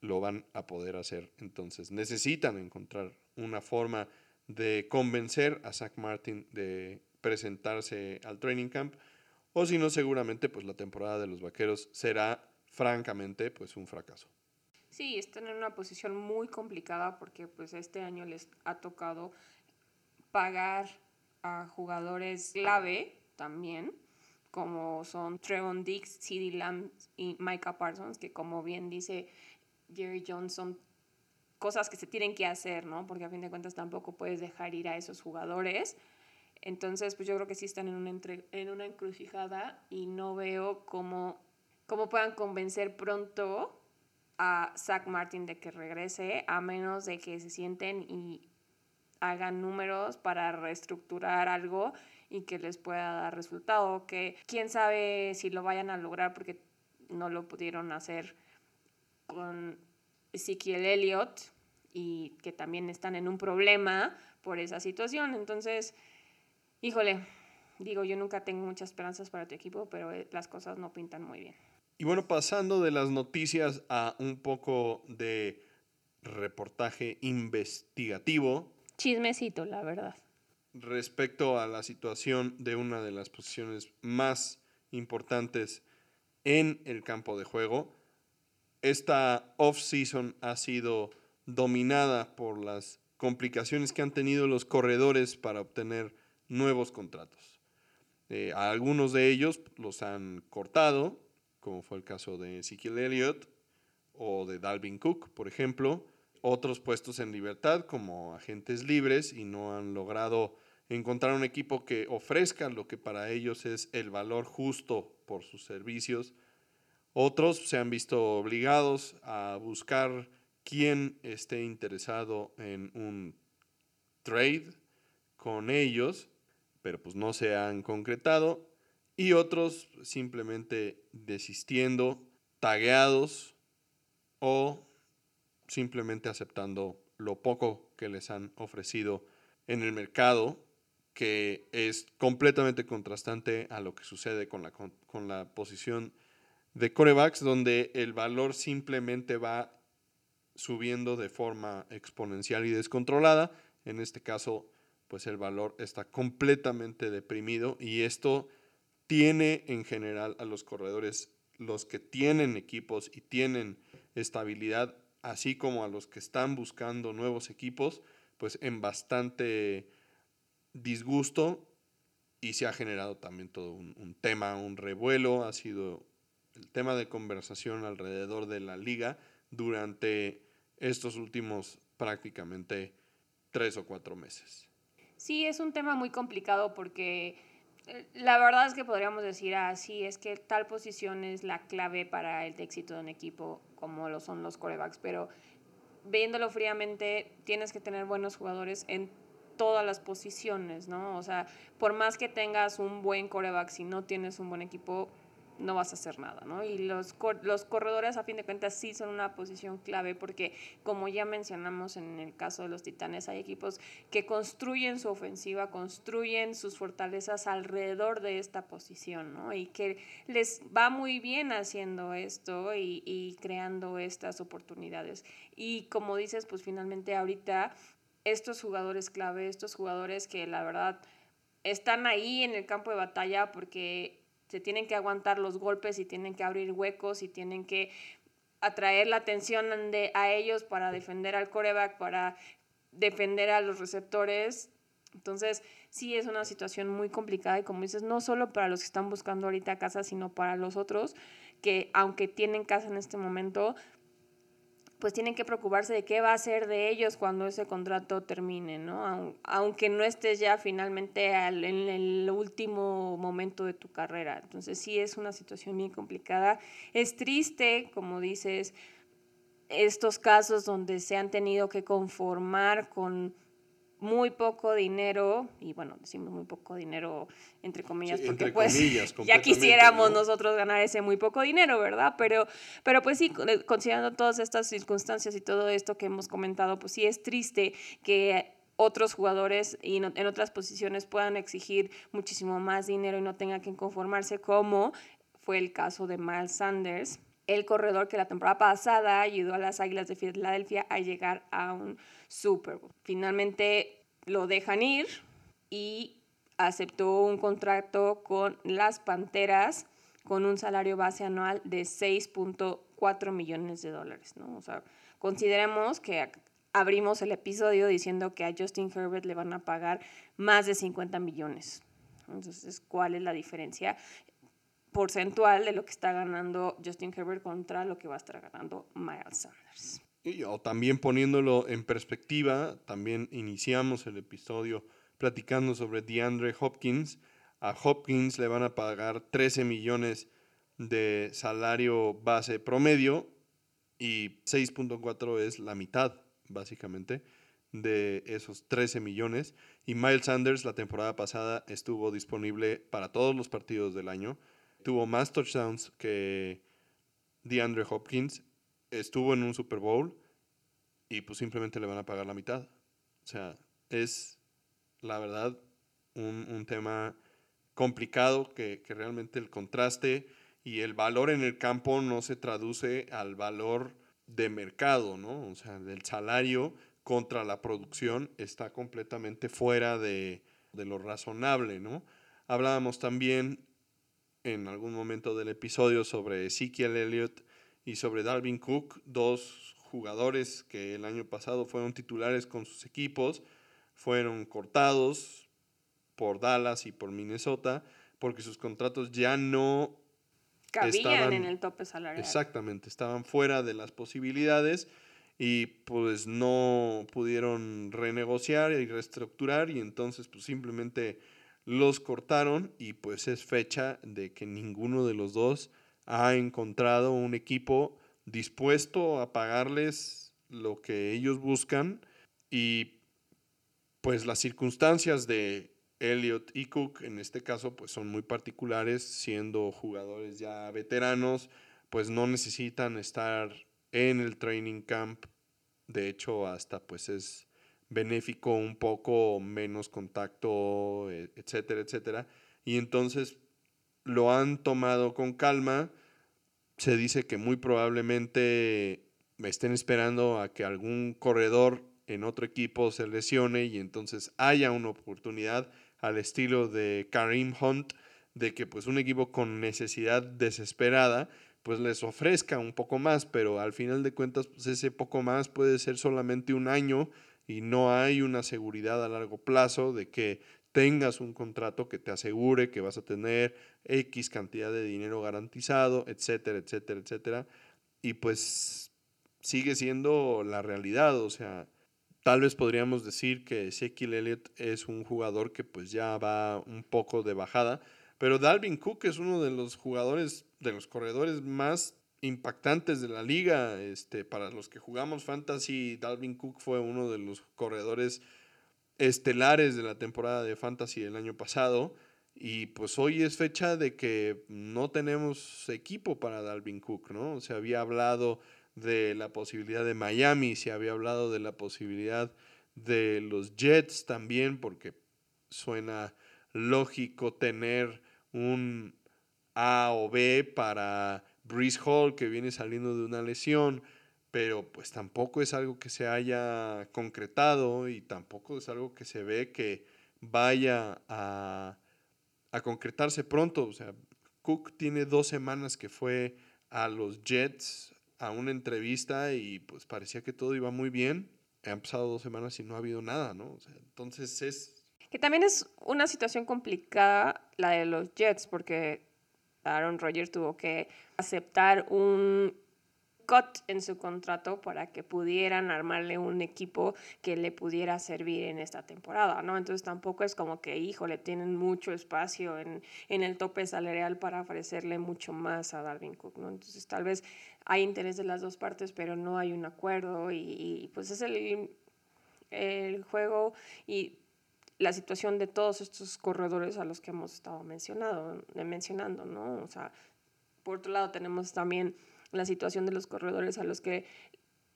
lo van a poder hacer. Entonces necesitan encontrar una forma de convencer a Zach Martin de presentarse al training camp o si no seguramente pues la temporada de los vaqueros será francamente pues un fracaso. Sí, están en una posición muy complicada porque pues este año les ha tocado pagar a jugadores clave también, como son Trevon Dix, CeeDee Lamb y Micah Parsons, que como bien dice Jerry Johnson, cosas que se tienen que hacer, ¿no? Porque a fin de cuentas tampoco puedes dejar ir a esos jugadores. Entonces, pues yo creo que sí están en una, en una encrucijada y no veo cómo, cómo puedan convencer pronto a Zach Martin de que regrese, a menos de que se sienten y hagan números para reestructurar algo y que les pueda dar resultado. Que quién sabe si lo vayan a lograr porque no lo pudieron hacer con Ezekiel Elliott y que también están en un problema por esa situación. Entonces, híjole, digo, yo nunca tengo muchas esperanzas para tu equipo, pero eh, las cosas no pintan muy bien. Y bueno, pasando de las noticias a un poco de reportaje investigativo. Chismecito, la verdad. Respecto a la situación de una de las posiciones más importantes en el campo de juego. Esta off-season ha sido dominada por las complicaciones que han tenido los corredores para obtener nuevos contratos. Eh, algunos de ellos los han cortado, como fue el caso de Ezekiel Elliott o de Dalvin Cook, por ejemplo. Otros puestos en libertad como agentes libres y no han logrado encontrar un equipo que ofrezca lo que para ellos es el valor justo por sus servicios. Otros se han visto obligados a buscar quién esté interesado en un trade con ellos, pero pues no se han concretado y otros simplemente desistiendo, tagueados o simplemente aceptando lo poco que les han ofrecido en el mercado, que es completamente contrastante a lo que sucede con la, con, la posición de corebacks, donde el valor simplemente va subiendo de forma exponencial y descontrolada. En este caso, pues el valor está completamente deprimido y esto tiene en general a los corredores, los que tienen equipos y tienen estabilidad, así como a los que están buscando nuevos equipos, pues en bastante disgusto y se ha generado también todo un, tema, un revuelo, ha sido el tema de conversación alrededor de la liga durante estos últimos prácticamente tres o cuatro meses. Sí, es un tema muy complicado porque la verdad es que podríamos decir así, es que tal posición es la clave para el éxito de un equipo como lo son los corebacks, pero viéndolo fríamente tienes que tener buenos jugadores en todas las posiciones, ¿no? O sea, por más que tengas un buen coreback, si no tienes un buen equipo, no vas a hacer nada, ¿no? Y los, los corredores, a fin de cuentas, sí son una posición clave porque, como ya mencionamos en el caso de los Titanes, hay equipos que construyen su ofensiva, construyen sus fortalezas alrededor de esta posición, ¿no? Y que les va muy bien haciendo esto y, y creando estas oportunidades. Y como dices, pues finalmente ahorita estos jugadores clave, estos jugadores que la verdad están ahí en el campo de batalla porque se tienen que aguantar los golpes y tienen que abrir huecos y tienen que atraer la atención de, a ellos para defender al coreback, para defender a los receptores. Entonces, sí es una situación muy complicada y como dices, no solo para los que están buscando ahorita casa, sino para los otros que aunque tienen casa en este momento, pues tienen que preocuparse de qué va a ser de ellos cuando ese contrato termine, ¿no? Aunque no estés ya finalmente en el último momento de tu carrera. Entonces sí es una situación bien complicada. Es triste, como dices, estos casos donde se han tenido que conformar con muy poco dinero, y bueno, decimos muy poco dinero entre comillas, porque pues [laughs] ya quisiéramos nosotros ganar ese muy poco dinero, ¿verdad? Pero, pero pues sí, considerando todas estas circunstancias y todo esto que hemos comentado, pues sí es triste que otros jugadores y en otras posiciones puedan exigir muchísimo más dinero y no tengan que conformarse como fue el caso de Miles Sanders, el corredor que la temporada pasada ayudó a las Águilas de Filadelfia a llegar a un Super. Finalmente lo dejan ir y aceptó un contrato con las Panteras con un salario base anual de 6.4 millones de dólares, ¿no? O sea, consideremos que abrimos el episodio diciendo que a Justin Herbert le van a pagar más de 50 millones. Entonces, ¿cuál es la diferencia? porcentual de lo que está ganando Justin Herbert contra lo que va a estar ganando Miles Sanders. O también poniéndolo en perspectiva, también iniciamos el episodio platicando sobre DeAndre Hopkins. A Hopkins le van a pagar 13 millones de salario base promedio y 6.4 es la mitad, básicamente, de esos 13 millones. Y Miles Sanders la temporada pasada estuvo disponible para todos los partidos del año. Tuvo más touchdowns que DeAndre Hopkins. Estuvo en un Super Bowl y pues simplemente le van a pagar la mitad. O sea, es la verdad un, un tema complicado que, que realmente el contraste y el valor en el campo no se traduce al valor de mercado, ¿no? O sea, del salario contra la producción está completamente fuera de, lo razonable, ¿no? Hablábamos también en algún momento del episodio sobre Ezekiel Elliott y sobre Dalvin Cook, dos jugadores que el año pasado fueron titulares con sus equipos, fueron cortados por Dallas y por Minnesota porque sus contratos ya no cabían en el tope salarial. Exactamente, estaban fuera de las posibilidades y pues no pudieron renegociar y reestructurar y entonces pues simplemente los cortaron y pues es fecha de que ninguno de los dos ha encontrado un equipo dispuesto a pagarles lo que ellos buscan y pues las circunstancias de Elliot y Cook en este caso pues son muy particulares, siendo jugadores ya veteranos, pues no necesitan estar en el training camp. De hecho, hasta pues es benéfico un poco menos contacto, e, etcétera, etcétera. Y entonces lo han tomado con calma. Se dice que muy probablemente me estén esperando a que algún corredor en otro equipo se lesione y entonces haya una oportunidad al estilo de Karim Hunt, de que pues un equipo con necesidad desesperada pues les ofrezca un poco más, pero al final de cuentas pues ese poco más puede ser solamente un año y no hay una seguridad a largo plazo de que tengas un contrato que te asegure que vas a tener X cantidad de dinero garantizado, etcétera, etcétera, etcétera. Y pues sigue siendo la realidad, o sea, Tal vez podríamos decir que Ezekiel Elliott es un jugador que pues ya va un poco de bajada, pero Dalvin Cook es uno de los jugadores, de los corredores más impactantes de la liga. Este, para los que jugamos fantasy, Dalvin Cook fue uno de los corredores estelares de la temporada de fantasy del año pasado. Y pues hoy es fecha de que no tenemos equipo para Dalvin Cook, ¿no? Se había hablado de la posibilidad de Miami, se había hablado de la posibilidad de los Jets también, porque suena lógico tener un A o B para Breeze Hall que viene saliendo de una lesión, pero pues tampoco es algo que se haya concretado y tampoco es algo que se ve que vaya a, a concretarse pronto. O sea, Cook tiene dos semanas que fue a los Jets a una entrevista y pues parecía que todo iba muy bien. Han pasado dos semanas y no ha habido nada, ¿no? entonces es... Que también es una situación complicada la de los Jets, porque Aaron Rodgers tuvo que aceptar un cut en su contrato para que pudieran armarle un equipo que le pudiera servir en esta temporada, ¿no? Entonces tampoco es como que, híjole, tienen mucho espacio en, en el tope salarial para ofrecerle mucho más a Darwin Cook, ¿no? Entonces tal vez hay interés de las dos partes, pero no hay un acuerdo y, pues es el, el juego y la situación de todos estos corredores a los que hemos estado mencionado, mencionando, ¿no? O sea, por otro lado tenemos también la situación de los corredores a los que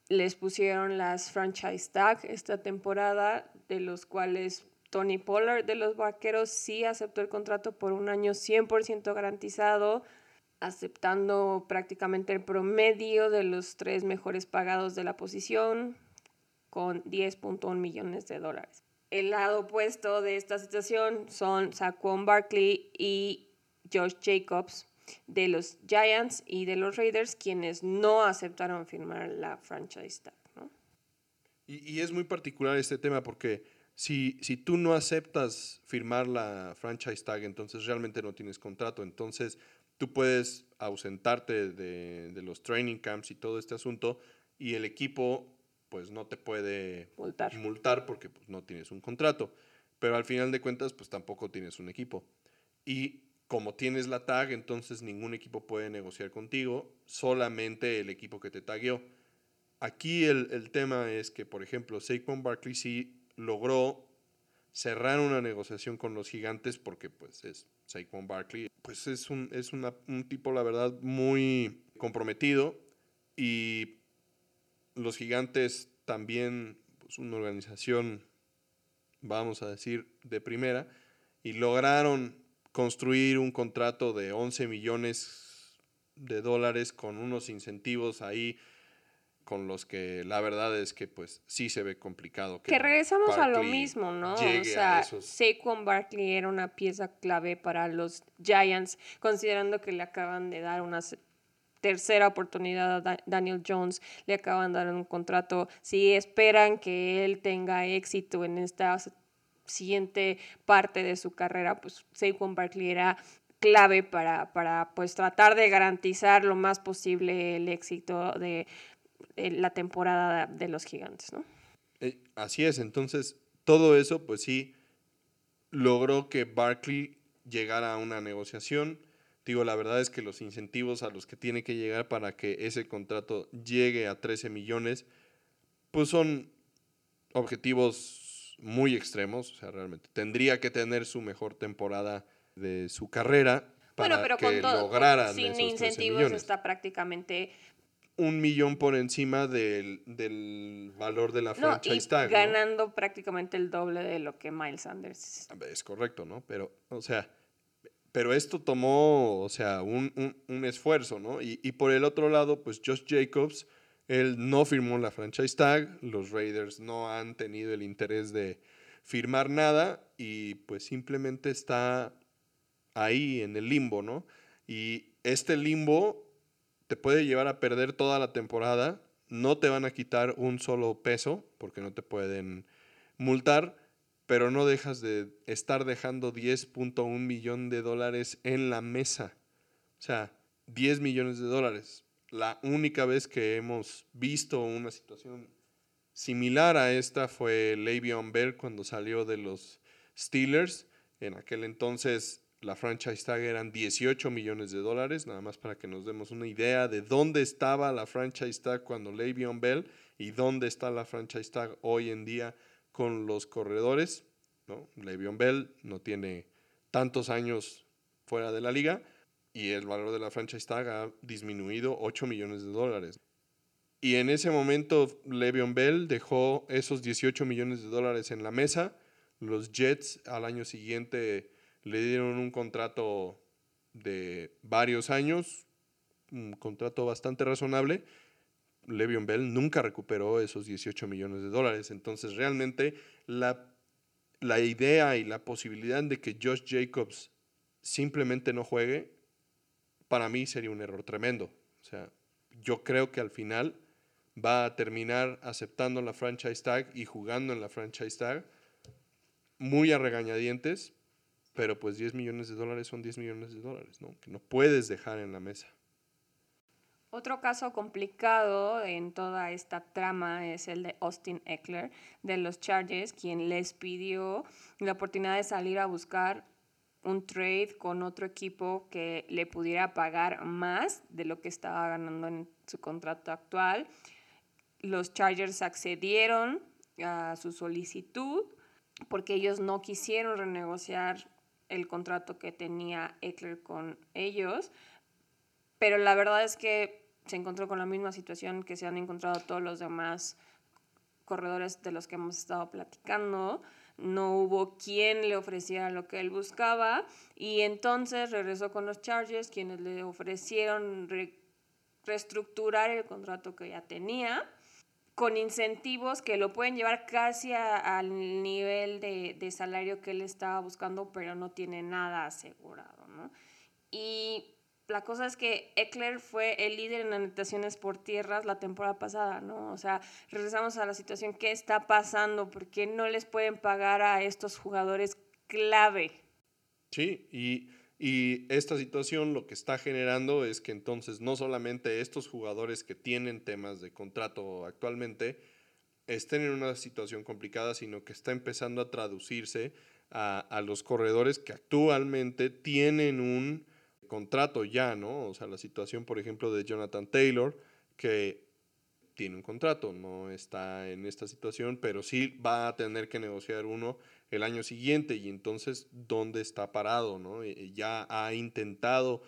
les pusieron las franchise tag esta temporada, de los cuales Tony Pollard de los Vaqueros sí aceptó el contrato por un año 100% garantizado, aceptando prácticamente el promedio de los tres mejores pagados de la posición, con 10.1 millones de dólares. El lado opuesto de esta situación son Saquon Barkley y Josh Jacobs, de los Giants y de los Raiders, quienes no aceptaron firmar la franchise tag. Y, y, es muy particular este tema porque si, si tú no aceptas firmar la franchise tag, entonces realmente no tienes contrato. Entonces tú puedes ausentarte de, de, los training camps y todo este asunto y el equipo pues no te puede multar, multar porque pues, no tienes un contrato. Pero al final de cuentas pues tampoco tienes un equipo. Y como tienes la tag, entonces ningún equipo puede negociar contigo, solamente el equipo que te tagueó. Aquí el, el tema es que, por ejemplo, Saquon Barkley sí logró cerrar una negociación con los gigantes porque pues es Saquon Barkley. Pues es un, es un tipo, la verdad, muy comprometido y los gigantes también, pues una organización, vamos a decir, de primera, y lograron construir un contrato de 11 millones de dólares con unos incentivos ahí con los que la verdad es que pues sí se ve complicado. Que, regresamos a lo mismo, ¿no? O sea, Saquon Barkley era una pieza clave para los Giants, considerando que le acaban de dar una tercera oportunidad a Daniel Jones, le acaban de dar un contrato. Si esperan que él tenga éxito en esta siguiente parte de su carrera, pues Saquon Barkley era clave para, para pues tratar de garantizar lo más posible el éxito de la temporada de los gigantes, ¿no? Eh, así es, entonces todo eso, pues sí, logró que Barkley llegara a una negociación. Digo, la verdad es que los incentivos a los que tiene que llegar para que ese contrato llegue a 13 millones, pues son objetivos muy extremos. O sea, realmente tendría que tener su mejor temporada de su carrera para bueno, pero que con todo, sin incentivos está prácticamente un millón por encima del, valor de la franchise tag. Ganando prácticamente el doble de lo que Miles Sanders. Es correcto, ¿no? Pero, o sea, pero esto tomó, o sea, un, esfuerzo, ¿no? Y, y, por el otro lado, pues Josh Jacobs, él no firmó la franchise tag, los Raiders no han tenido el interés de firmar nada y pues simplemente está ahí en el limbo, ¿no? Y este limbo te puede llevar a perder toda la temporada, no te van a quitar un solo peso porque no te pueden multar, pero no dejas de estar dejando 10.1 millón de dólares en la mesa. O sea, 10 millones de dólares. La única vez que hemos visto una situación similar a esta fue Le'Veon Bell cuando salió de los Steelers. En aquel entonces la franchise tag eran 18 millones de dólares, nada más para que nos demos una idea de dónde estaba la franchise tag cuando Le'Veon Bell y dónde está la franchise tag hoy en día con los corredores. ¿no? Le'Veon Bell no tiene tantos años fuera de la liga y el valor de la franchise tag ha disminuido 8 millones de dólares. Y en ese momento Le'Veon Bell dejó esos 18 millones de dólares en la mesa. Los Jets al año siguiente le dieron un contrato de varios años, un contrato bastante razonable. Le'Veon Bell nunca recuperó esos 18 millones de dólares. Entonces, realmente la, la idea y la posibilidad de que Josh Jacobs simplemente no juegue, para mí sería un error tremendo. O sea, yo creo que al final va a terminar aceptando la franchise tag y jugando en la franchise tag muy a regañadientes, pero pues 10 millones de dólares son 10 millones de dólares, ¿no? Que no puedes dejar en la mesa. Otro caso complicado en toda esta trama es el de Austin Eckler de los Chargers, quien les pidió la oportunidad de salir a buscar un trade con otro equipo que le pudiera pagar más de lo que estaba ganando en su contrato actual. Los Chargers accedieron a su solicitud porque ellos no quisieron renegociar el contrato que tenía Eckler con ellos, pero la verdad es que se encontró con la misma situación que se han encontrado todos los demás corredores de los que hemos estado platicando. No hubo quien le ofreciera lo que él buscaba y entonces regresó con los Chargers, quienes le ofrecieron reestructurar el contrato que ya tenía con incentivos que lo pueden llevar casi al nivel de, salario que él estaba buscando, pero no tiene nada asegurado, ¿no? Y la cosa es que Eckler fue el líder en anotaciones por tierras la temporada pasada, ¿no? O sea, regresamos a la situación, ¿qué está pasando? ¿Por qué no les pueden pagar a estos jugadores clave? Sí, y, Y esta situación lo que está generando es que entonces no solamente estos jugadores que tienen temas de contrato actualmente estén en una situación complicada, sino que está empezando a traducirse a, a los corredores que actualmente tienen un contrato ya, ¿no? O sea, la situación, por ejemplo, de Jonathan Taylor, que tiene un contrato, no está en esta situación, pero sí va a tener que negociar uno el año siguiente y entonces, ¿dónde está parado? ¿no? Eh, ya ha intentado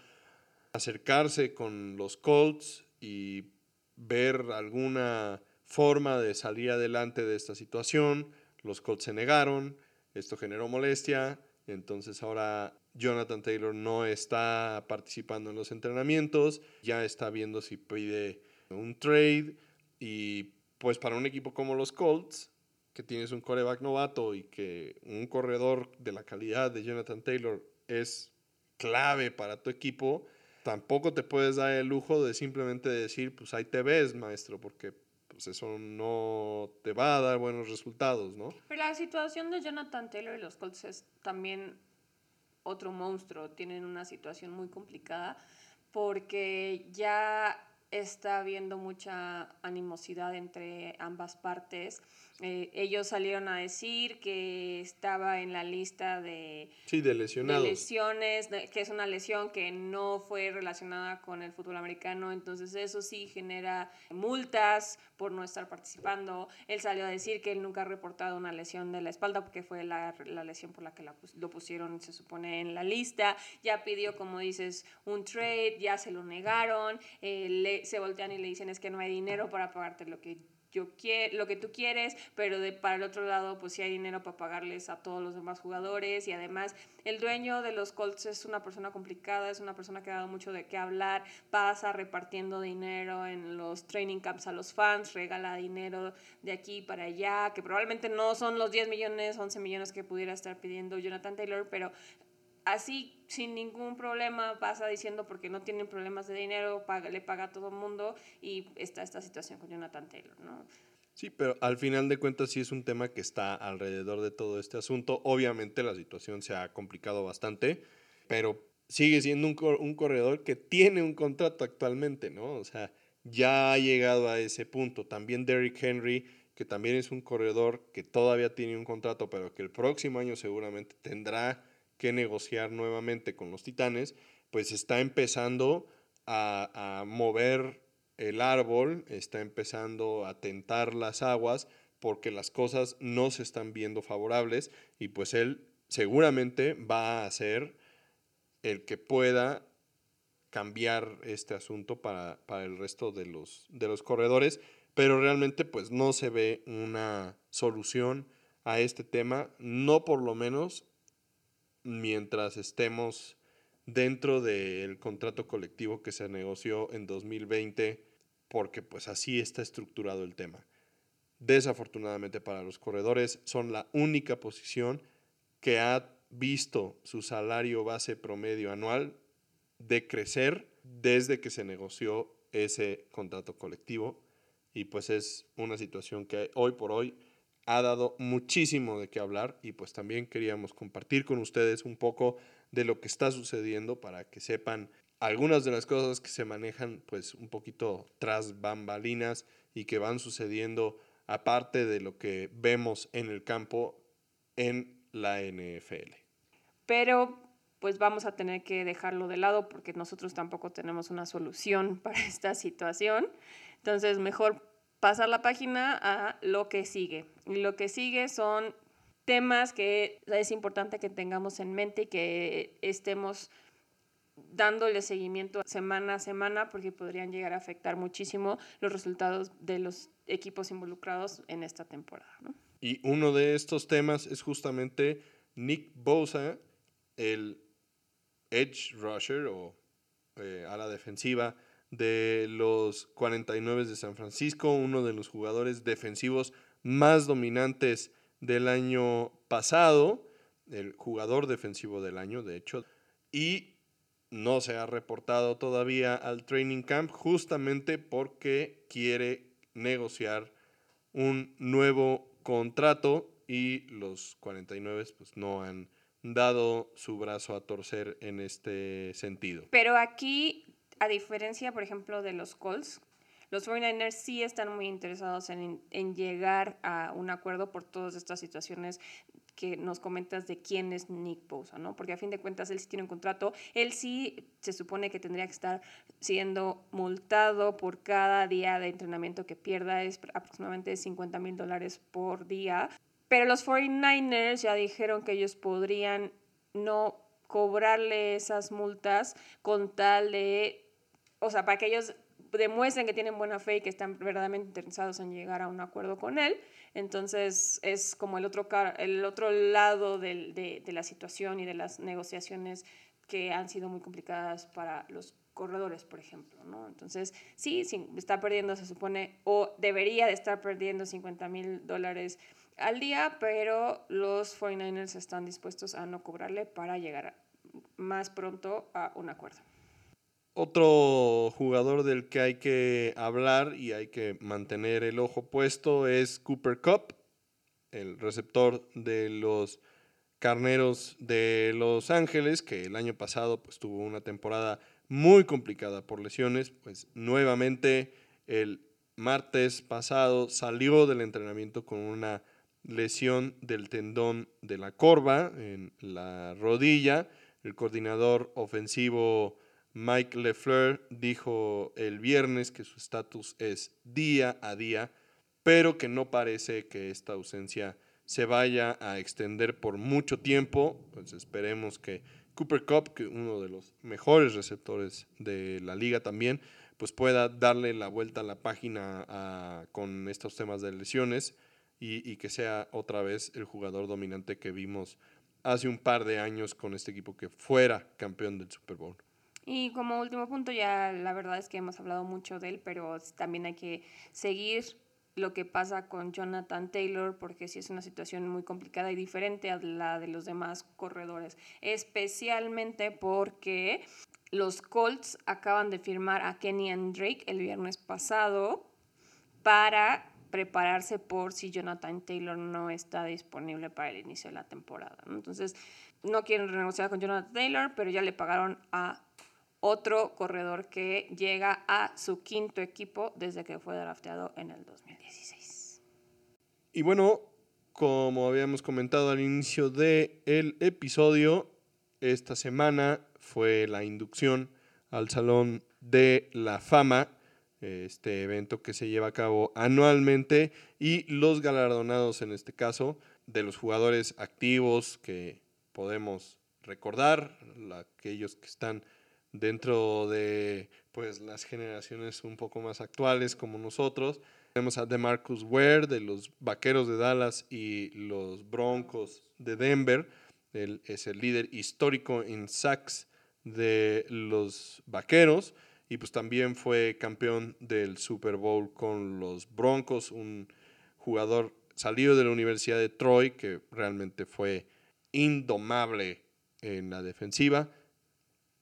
acercarse con los Colts y ver alguna forma de salir adelante de esta situación. Los Colts se negaron, esto generó molestia, entonces ahora Jonathan Taylor no está participando en los entrenamientos, ya está viendo si pide un trade y pues para un equipo como los Colts, que tienes un coreback novato y que un corredor de la calidad de Jonathan Taylor es clave para tu equipo, tampoco te puedes dar el lujo de simplemente decir, pues ahí te ves, maestro, porque pues eso no te va a dar buenos resultados, ¿no? Pero la situación de Jonathan Taylor y los Colts es también otro monstruo. Tienen una situación muy complicada porque ya está habiendo mucha animosidad entre ambas partes. Eh, ellos salieron a decir que estaba en la lista de, sí, de, lesionados. lesiones, que es una lesión que no fue relacionada con el fútbol americano, entonces eso sí genera multas por no estar participando. Él salió a decir que él nunca ha reportado una lesión de la espalda porque fue la, la lesión por la que la, lo pusieron, se supone, en la lista. Ya pidió, como dices, un trade, ya se lo negaron, eh, le, se voltean y le dicen es que no hay dinero para pagarte lo que yo quiero, lo que tú quieres, pero de, para el otro lado, pues sí hay dinero para pagarles a todos los demás jugadores y además el dueño de los Colts es una persona complicada, es una persona que ha dado mucho de qué hablar, pasa repartiendo dinero en los training camps a los fans, regala dinero de aquí para allá, que probablemente no son los 10 millones, 11 millones que pudiera estar pidiendo Jonathan Taylor, pero así sin ningún problema pasa diciendo porque no tienen problemas de dinero, le paga a todo el mundo y está esta situación con Jonathan Taylor, ¿no? Sí, pero al final de cuentas sí es un tema que está alrededor de todo este asunto. Obviamente la situación se ha complicado bastante, pero sigue siendo un, un corredor que tiene un contrato actualmente, ¿no? O sea, ya ha llegado a ese punto. También Derrick Henry, que también es un corredor que todavía tiene un contrato, pero que el próximo año seguramente tendrá que negociar nuevamente con los titanes, pues está empezando a, mover el árbol, está empezando a tentar las aguas porque las cosas no se están viendo favorables y pues él seguramente va a ser el que pueda cambiar este asunto para, para, el resto de los, de los corredores, pero realmente pues no se ve una solución a este tema, no por lo menos mientras estemos dentro del contrato colectivo que se negoció en 2020, porque pues así está estructurado el tema. Desafortunadamente para los corredores son la única posición que ha visto su salario base promedio anual decrecer desde que se negoció ese contrato colectivo y pues es una situación que hoy por hoy ha dado muchísimo de qué hablar y pues también queríamos compartir con ustedes un poco de lo que está sucediendo para que sepan algunas de las cosas que se manejan pues un poquito tras bambalinas y que van sucediendo aparte de lo que vemos en el campo en la NFL. Pero pues vamos a tener que dejarlo de lado porque nosotros tampoco tenemos una solución [laughs] para esta situación. Entonces, mejor pasar la página a lo que sigue. Y lo que sigue son temas que es importante que tengamos en mente y que estemos dándole seguimiento semana a semana porque podrían llegar a afectar muchísimo los resultados de los equipos involucrados en esta temporada. Y uno de estos temas es justamente Nick Bosa, el edge rusher o eh, a la defensiva de los 49 de San Francisco, uno de los jugadores defensivos más dominantes del año pasado, el jugador defensivo del año, de hecho, y no se ha reportado todavía al training camp justamente porque quiere negociar un nuevo contrato y los 49 pues no han dado su brazo a torcer en este sentido. Pero aquí, a diferencia, por ejemplo, de los Colts, los 49ers sí están muy interesados en, en, llegar a un acuerdo por todas estas situaciones que nos comentas de quién es Nick Bosa, ¿no? Porque a fin de cuentas él sí tiene un contrato, él sí se supone que tendría que estar siendo multado por cada día de entrenamiento que pierda, es aproximadamente 50 mil dólares por día. Pero los 49ers ya dijeron que ellos podrían no cobrarle esas multas con tal de, o sea, para que ellos demuestren que tienen buena fe y que están verdaderamente interesados en llegar a un acuerdo con él. Entonces es como el otro, el otro lado de, de la situación y de las negociaciones que han sido muy complicadas para los corredores, por ejemplo, ¿no? Entonces, sí, sí, está perdiendo, se supone, o debería de estar perdiendo 50 mil dólares al día, pero los 49ers están dispuestos a no cobrarle para llegar más pronto a un acuerdo. Otro jugador del que hay que hablar y hay que mantener el ojo puesto es Cooper Cup, el receptor de los Carneros de Los Ángeles, que el año pasado pues, tuvo una temporada muy complicada por lesiones, pues nuevamente el martes pasado salió del entrenamiento con una lesión del tendón de la corva en la rodilla. El coordinador ofensivo Mike LeFleur dijo el viernes que su estatus es día a día, pero que no parece que esta ausencia se vaya a extender por mucho tiempo. Pues esperemos que Cooper Cup, que uno de los mejores receptores de la liga también, pues pueda darle la vuelta a la página con estos temas de lesiones y, y, que sea otra vez el jugador dominante que vimos hace un par de años con este equipo que fuera campeón del Super Bowl. Y como último punto, ya la verdad es que hemos hablado mucho de él, pero también hay que seguir lo que pasa con Jonathan Taylor, porque sí es una situación muy complicada y diferente a la de los demás corredores, especialmente porque los Colts acaban de firmar a Kenny and Drake el viernes pasado para prepararse por si Jonathan Taylor no está disponible para el inicio de la temporada. Entonces, no quieren renegociar con Jonathan Taylor, pero ya le pagaron a otro corredor que llega a su quinto equipo desde que fue drafteado en el 2016. Y bueno, como habíamos comentado al inicio del el episodio, esta semana fue la inducción al Salón de la Fama, este evento que se lleva a cabo anualmente, y los galardonados en este caso de los jugadores activos que podemos recordar, aquellos que están dentro de pues las generaciones un poco más actuales como nosotros. Tenemos a DeMarcus Ware de los Vaqueros de Dallas y los Broncos de Denver. Él es el líder histórico en sacks de los Vaqueros y pues también fue campeón del Super Bowl con los Broncos, un jugador salido de la Universidad de Troy que realmente fue indomable en la defensiva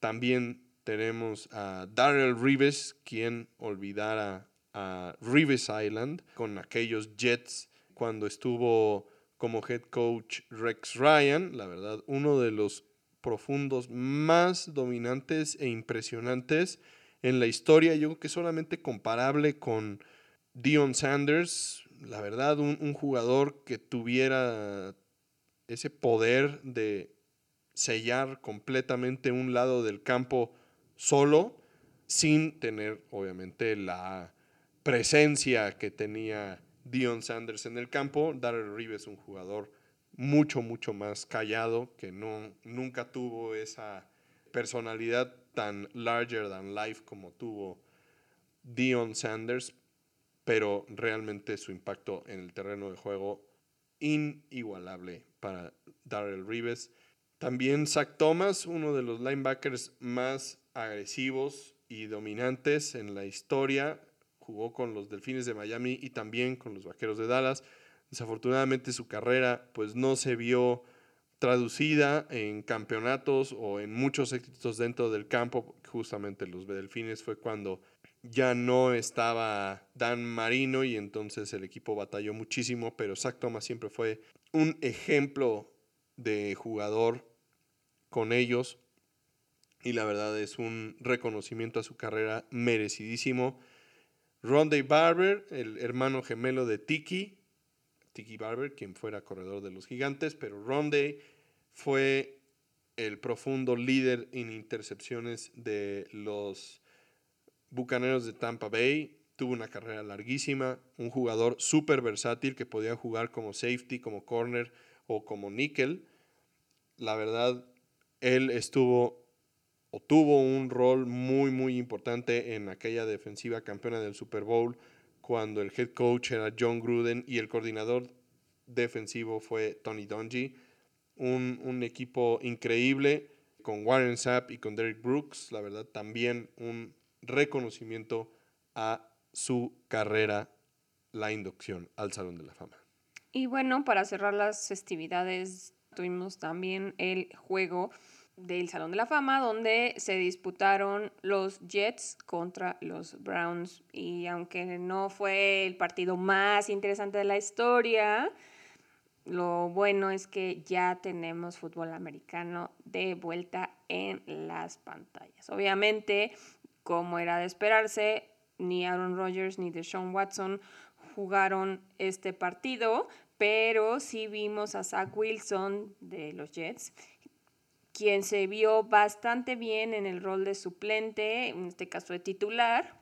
también tenemos a Darrell Reeves, quien olvidara a Reeves Island con aquellos Jets cuando estuvo como head coach Rex Ryan, la verdad, uno de los profundos más dominantes e impresionantes en la historia, yo creo que solamente comparable con Dion Sanders, la verdad, un, un jugador que tuviera ese poder de sellar completamente un lado del campo solo, sin tener obviamente la presencia que tenía Dion Sanders en el campo. Darrell Reeves es un jugador mucho, mucho más callado, que no, nunca tuvo esa personalidad tan larger than life como tuvo Dion Sanders, pero realmente su impacto en el terreno de juego inigualable para Darrell Reeves. También Zach Thomas, uno de los linebackers más agresivos y dominantes en la historia, jugó con los Delfines de Miami y también con los Vaqueros de Dallas. Desafortunadamente su carrera pues no se vio traducida en campeonatos o en muchos éxitos dentro del campo. Justamente los Delfines fue cuando ya no estaba Dan Marino y entonces el equipo batalló muchísimo, pero Zach Thomas siempre fue un ejemplo de jugador con ellos y la verdad es un reconocimiento a su carrera merecidísimo. Ronde Barber, el hermano gemelo de Tiki, Tiki Barber, quien fuera corredor de los gigantes, pero Ronde fue el profundo líder en intercepciones de los Bucaneros de Tampa Bay. Tuvo una carrera larguísima, un jugador súper versátil que podía jugar como safety, como corner o como nickel. La verdad, él estuvo o tuvo un rol muy, muy importante en aquella defensiva campeona del Super Bowl cuando el head coach era John Gruden y el coordinador defensivo fue Tony Dungy. Un, un equipo increíble con Warren Sapp y con Derek Brooks. La verdad, también un reconocimiento a su carrera, la inducción al Salón de la Fama. Y bueno, para cerrar las festividades, tuvimos también el juego del Salón de la Fama, donde se disputaron los Jets contra los Browns. Y aunque no fue el partido más interesante de la historia, lo bueno es que ya tenemos fútbol americano de vuelta en las pantallas. Obviamente, como era de esperarse, ni Aaron Rodgers ni Deshaun Watson jugaron este partido, pero sí vimos a Zach Wilson de los Jets quien se vio bastante bien en el rol de suplente, en este caso de titular,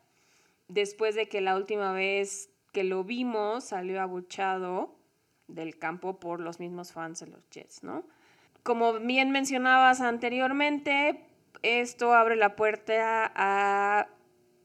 después de que la última vez que lo vimos salió abuchado del campo por los mismos fans de los Jets, ¿no? Como bien mencionabas anteriormente, esto abre la puerta a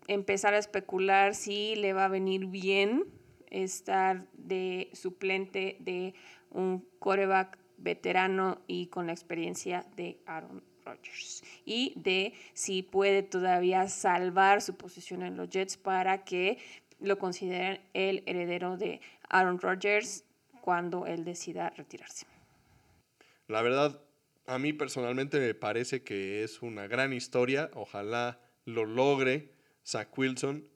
empezar a especular si le va a venir bien estar de suplente de un coreback veterano y con la experiencia de Aaron Rodgers y de si puede todavía salvar su posición en los Jets para que lo consideren el heredero de Aaron Rodgers cuando él decida retirarse. La verdad, a mí personalmente me parece que es una gran historia. Ojalá lo logre Zach Wilson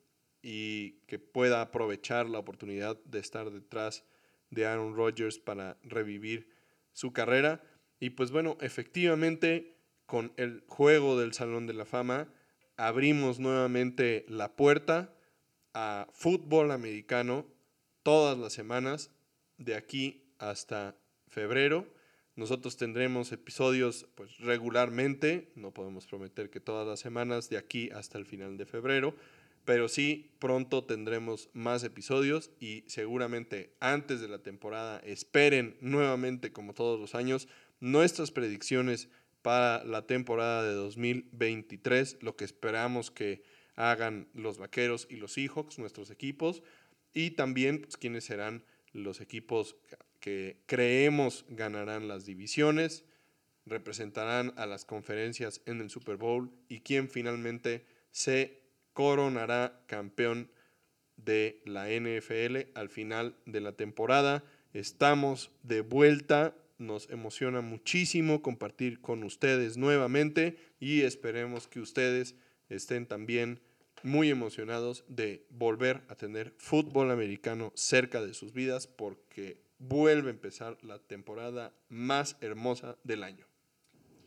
y que pueda aprovechar la oportunidad de estar detrás de Aaron Rodgers para revivir su carrera. Y pues bueno, efectivamente, con el juego del Salón de la Fama, abrimos nuevamente la puerta a fútbol americano todas las semanas, de aquí hasta febrero. Nosotros tendremos episodios pues regularmente, no podemos prometer que todas las semanas de aquí hasta el final de febrero, pero sí, pronto tendremos más episodios y seguramente antes de la temporada esperen nuevamente, como todos los años, nuestras predicciones para la temporada de 2023, lo que esperamos que hagan los Vaqueros y los Seahawks, nuestros equipos, y también pues, quiénes serán los equipos que creemos ganarán las divisiones, representarán a las conferencias en el Super Bowl y quién finalmente se coronará campeón de la NFL al final de la temporada. Estamos de vuelta, nos emociona muchísimo compartir con ustedes nuevamente y esperemos que ustedes estén también muy emocionados de volver a tener fútbol americano cerca de sus vidas porque vuelve a empezar la temporada más hermosa del año.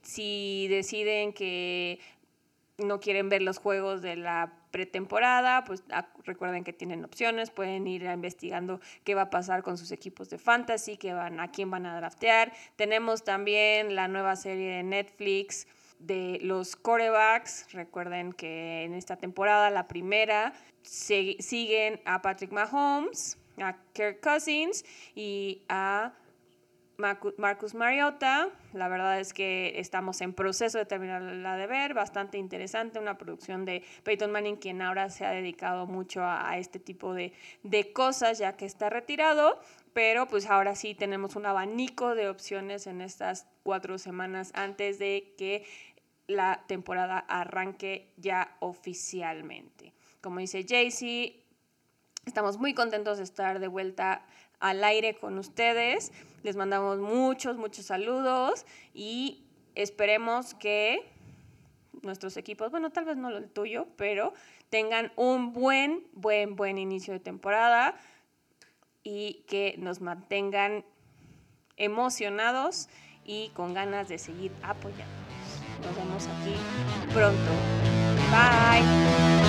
Si deciden que no quieren ver los juegos de la pretemporada, pues ah, recuerden que tienen opciones, pueden ir investigando qué va a pasar con sus equipos de fantasy, qué van, a quién van a draftear. Tenemos también la nueva serie de Netflix de los corebacks. Recuerden que en esta temporada, la primera, siguen a Patrick Mahomes, a Kirk Cousins y a Marcus Mariota. La verdad es que estamos en proceso de terminarla de ver, bastante interesante, una producción de Peyton Manning, quien ahora se ha dedicado mucho a, este tipo de, de cosas, ya que está retirado, pero pues ahora sí tenemos un abanico de opciones en estas cuatro semanas antes de que la temporada arranque ya oficialmente. Como dice Jaycee, estamos muy contentos de estar de vuelta al aire con ustedes. Les mandamos muchos, muchos saludos y esperemos que nuestros equipos, bueno, tal vez no el tuyo, pero tengan un buen, buen, buen inicio de temporada y que nos mantengan emocionados y con ganas de seguir apoyándonos. Nos vemos aquí pronto. Bye.